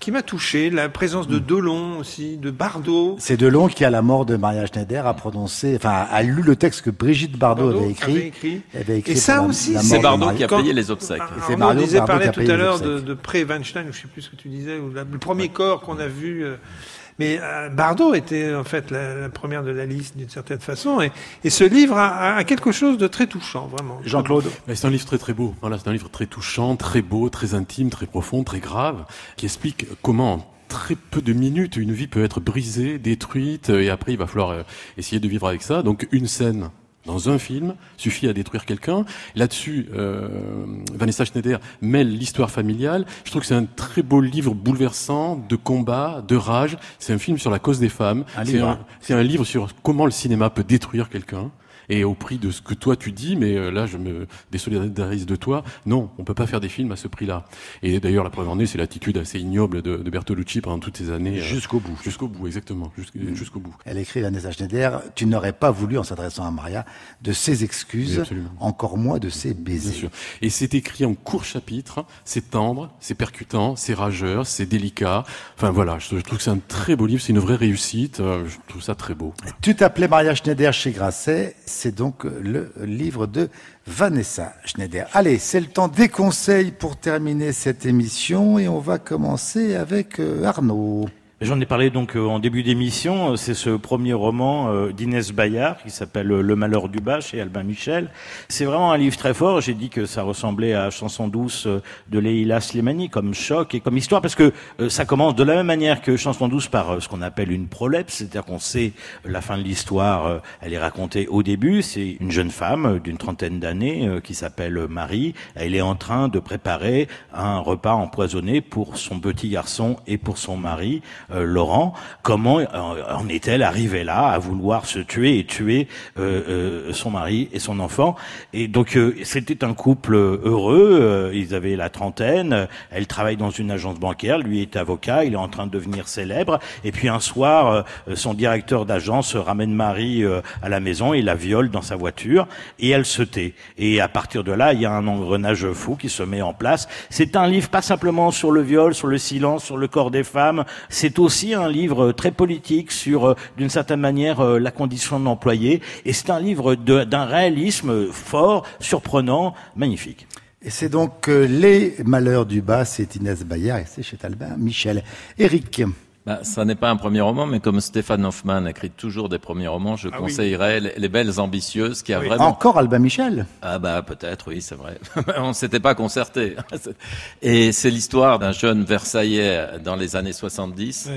qui m'a touché, la présence de mm. Delon aussi, de Bardot. C'est Delon qui, à la mort de Maria Schneider, a prononcé, enfin, a lu le texte que Brigitte Bardot, avait, écrit, avait, écrit. avait écrit. Et ça aussi, c'est Bardot qui a payé les obsèques. C'est Bardot, disait, parlait tout à l'heure de, de pré-Weinstein, ou je sais plus ce que tu disais, ou le premier corps qu'on a vu. Euh, mais euh, Bardot était en fait la, la première de la liste d'une certaine façon, et, et ce livre a, a, quelque chose de très touchant, vraiment. Jean-Claude. C'est un livre très très beau. Voilà, c'est un livre très touchant, très beau, très intime, très profond, très grave, qui explique comment très peu de minutes, une vie peut être brisée, détruite, et après il va falloir euh, essayer de vivre avec ça. Donc une scène dans un film suffit à détruire quelqu'un. Là-dessus, euh, Vanessa Schneider mêle l'histoire familiale. Je trouve que c'est un très beau livre bouleversant de combat, de rage. C'est un film sur la cause des femmes. C'est un, un, livre sur comment le cinéma peut détruire quelqu'un et au prix de ce que toi tu dis, mais euh, là je me désolidarise de toi. Non, on peut pas faire des films à ce prix-là. Et d'ailleurs, la preuve en est, c'est l'attitude assez ignoble de, de, Bertolucci pendant toutes ces années. Euh, jusqu'au bout. Jusqu'au bout, exactement. Mm. Jusqu'au bout. Elle écrit Vanessa Schneider, tu n'aurais pas voulu, en s'adressant à Maria, de ses excuses, encore moins de ses baisers. Bien sûr. Et c'est écrit en court chapitre, c'est tendre, c'est percutant, c'est rageur, c'est délicat. Enfin voilà, je, trouve que c'est un très beau livre, c'est une vraie réussite. Euh, je trouve ça très beau. Tu t'appelais Maria Schneider chez Grasset c'est donc le livre de Vanessa Schneider. Allez, c'est le temps des conseils pour terminer cette émission et on va commencer avec euh, Arnaud. J'en ai parlé donc euh, en début d'émission. C'est ce premier roman euh, d'Inès Bayard qui s'appelle Le Malheur du bas chez Albin Michel. C'est vraiment un livre très fort. J'ai dit que ça ressemblait à Chanson douce euh, de Leila Slimani comme choc et comme histoire parce que ça commence de la même manière que Chanson douce par ce qu'on appelle une prolepse, c'est-à-dire qu'on sait la fin de l'histoire. Elle est racontée au début. C'est une jeune femme d'une trentaine d'années qui s'appelle Marie. Elle est en train de préparer un repas empoisonné pour son petit garçon et pour son mari. Laurent. Comment en est-elle arrivée là à vouloir se tuer et tuer son mari et son enfant? Et donc c'était un couple heureux. ils avaient la trentaine. Elle travaille dans une agence bancaire. Lui est avocat. Il est en train de devenir célèbre. Et puis un soir, son directeur d'agence ramène Marie à la maison et la viole dans sa voiture. Et elle se tait. Et à partir de là, il y a un engrenage fou qui se met en place. C'est un livre pas simplement sur le viol, sur le silence, sur le corps des femmes. C'est aussi un livre très politique sur, euh, d'une certaine manière, euh, la condition de l'employé. Et c'est un livre d'un réalisme fort, surprenant, magnifique. Et c'est donc euh, Les Malheurs du Bas, c'est Inès Bayard et c'est chez Albin Michel. Eric. Bah, ça n'est pas un premier roman, mais comme Stéphane Hoffman écrit toujours des premiers romans, je ah conseillerais les, Belles Ambitieuses, qui a vraiment... Encore Albin Michel. Ah bah peut-être, oui, c'est vrai. On ne s'était pas concerté. Et c'est l'histoire d'un jeune Versaillais dans les années 70,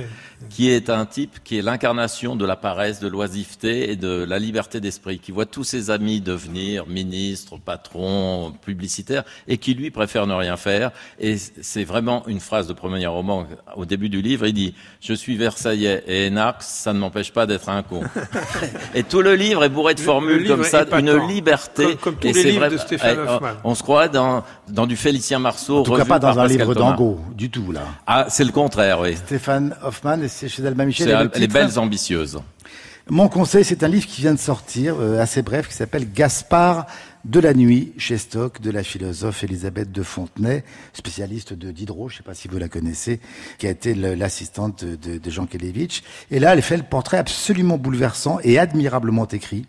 qui est un type qui est l'incarnation de la paresse, de l'oisiveté et de la liberté d'esprit, qui voit tous ses amis devenir ministres, patrons, publicitaires, et qui lui préfère ne rien faire. Et c'est vraiment une phrase de premier roman au début du livre, il dit je suis Versaillais et Narx, ça ne m'empêche pas d'être un con. et tout le livre est bourré de formules comme ça, une liberté. Comme, tous les livres de Stéphane eh, Hoffman. On se croit dans, dans du Félicien Marceau. En tout cas pas dans un livre d'Angot, du tout là. Ah, c'est le contraire, oui. Stéphane Hoffman, et c'est chez Albin Michel. C'est Les Belles Ambitieuses. Mon conseil, c'est un livre qui vient de sortir, euh, assez bref, qui s'appelle Gaspard de la nuit chez Stock de la philosophe Elisabeth de Fontenay, spécialiste de Diderot, je ne sais pas si vous la connaissez, qui a été l'assistante de, de, Jean Kelevitch. Et là, elle fait le portrait absolument bouleversant et admirablement écrit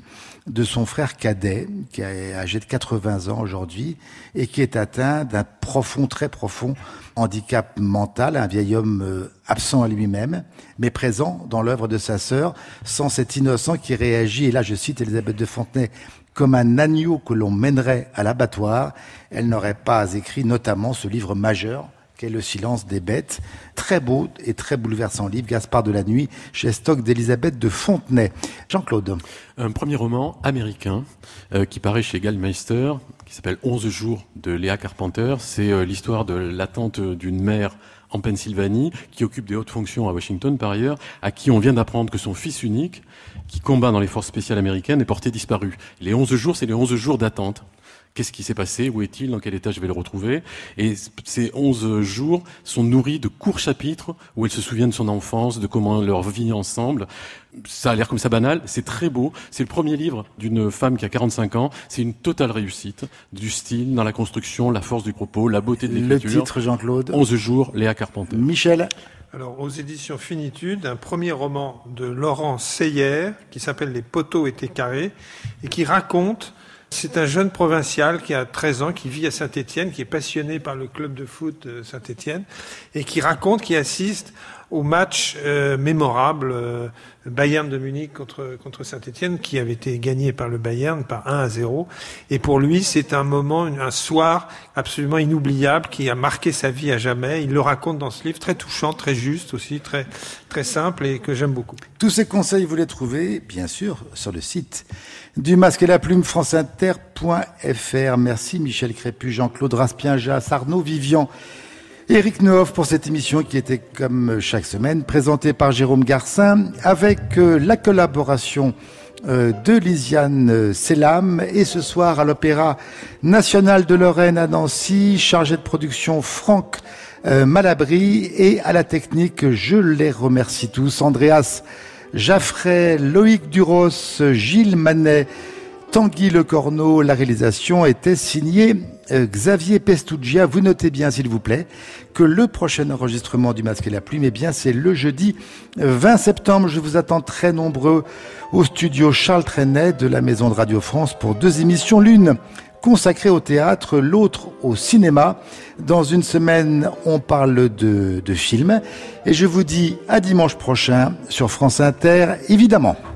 de son frère cadet, qui est âgé de 80 ans aujourd'hui, et qui est atteint d'un profond, très profond handicap mental, un vieil homme euh, absent à lui-même, mais présent dans l'œuvre de sa sœur, sans cet innocent qui réagit, et là je cite Elisabeth de Fontenay, comme un agneau que l'on mènerait à l'abattoir, elle n'aurait pas écrit notamment ce livre majeur qu'est Le silence des bêtes. Très beau et très bouleversant livre, Gaspard de la nuit, chez Stock d'Elisabeth de Fontenay. Jean-Claude. Un premier roman américain euh, qui paraît chez Gallmeister, qui s'appelle 11 jours de Léa Carpenter. C'est euh, l'histoire de l'attente d'une mère en Pennsylvanie, qui occupe des hautes fonctions à Washington par ailleurs, à qui on vient d'apprendre que son fils unique, qui combat dans les forces spéciales américaines, est porté disparu. Les 11 jours, c'est les 11 jours d'attente. Qu'est-ce qui s'est passé? Où est-il? Dans quel état je vais le retrouver? Et ces 11 jours sont nourris de courts chapitres où elle se souvient de son enfance, de comment leur vie ensemble. Ça a l'air comme ça banal, c'est très beau. C'est le premier livre d'une femme qui a 45 ans. C'est une totale réussite du style, dans la construction, la force du propos, la beauté de l'écriture. Le titre, Jean-Claude? 11 jours, Léa Carpenter. Michel? Alors, aux éditions Finitude, un premier roman de Laurent Seyer qui s'appelle Les poteaux étaient carrés et qui raconte c'est un jeune provincial qui a 13 ans, qui vit à Saint-Étienne, qui est passionné par le club de foot Saint-Étienne et qui raconte, qui assiste au match euh, mémorable euh, Bayern de Munich contre, contre Saint-Etienne, qui avait été gagné par le Bayern par 1 à 0. Et pour lui, c'est un moment, un soir absolument inoubliable qui a marqué sa vie à jamais. Il le raconte dans ce livre, très touchant, très juste aussi, très, très simple et que j'aime beaucoup. Tous ces conseils, vous les trouvez, bien sûr, sur le site du masque et la plume franceinter.fr. Merci Michel Crépu, Jean-Claude Raspien, Jas, Arnaud Vivian. Éric Nehoff pour cette émission qui était comme chaque semaine présentée par Jérôme Garcin avec euh, la collaboration euh, de Lisiane euh, Selam et ce soir à l'Opéra National de Lorraine à Nancy, chargé de production Franck Malabry et à la technique, je les remercie tous, Andreas Jaffray, Loïc Duros, Gilles Manet, Tanguy Le Corneau, la réalisation était signée euh, Xavier Pestugia. Vous notez bien, s'il vous plaît, que le prochain enregistrement du Masque et la Plume, eh bien, c'est le jeudi 20 septembre. Je vous attends très nombreux au studio Charles Trenet de la Maison de Radio France pour deux émissions. L'une consacrée au théâtre, l'autre au cinéma. Dans une semaine, on parle de, de films. Et je vous dis à dimanche prochain sur France Inter, évidemment.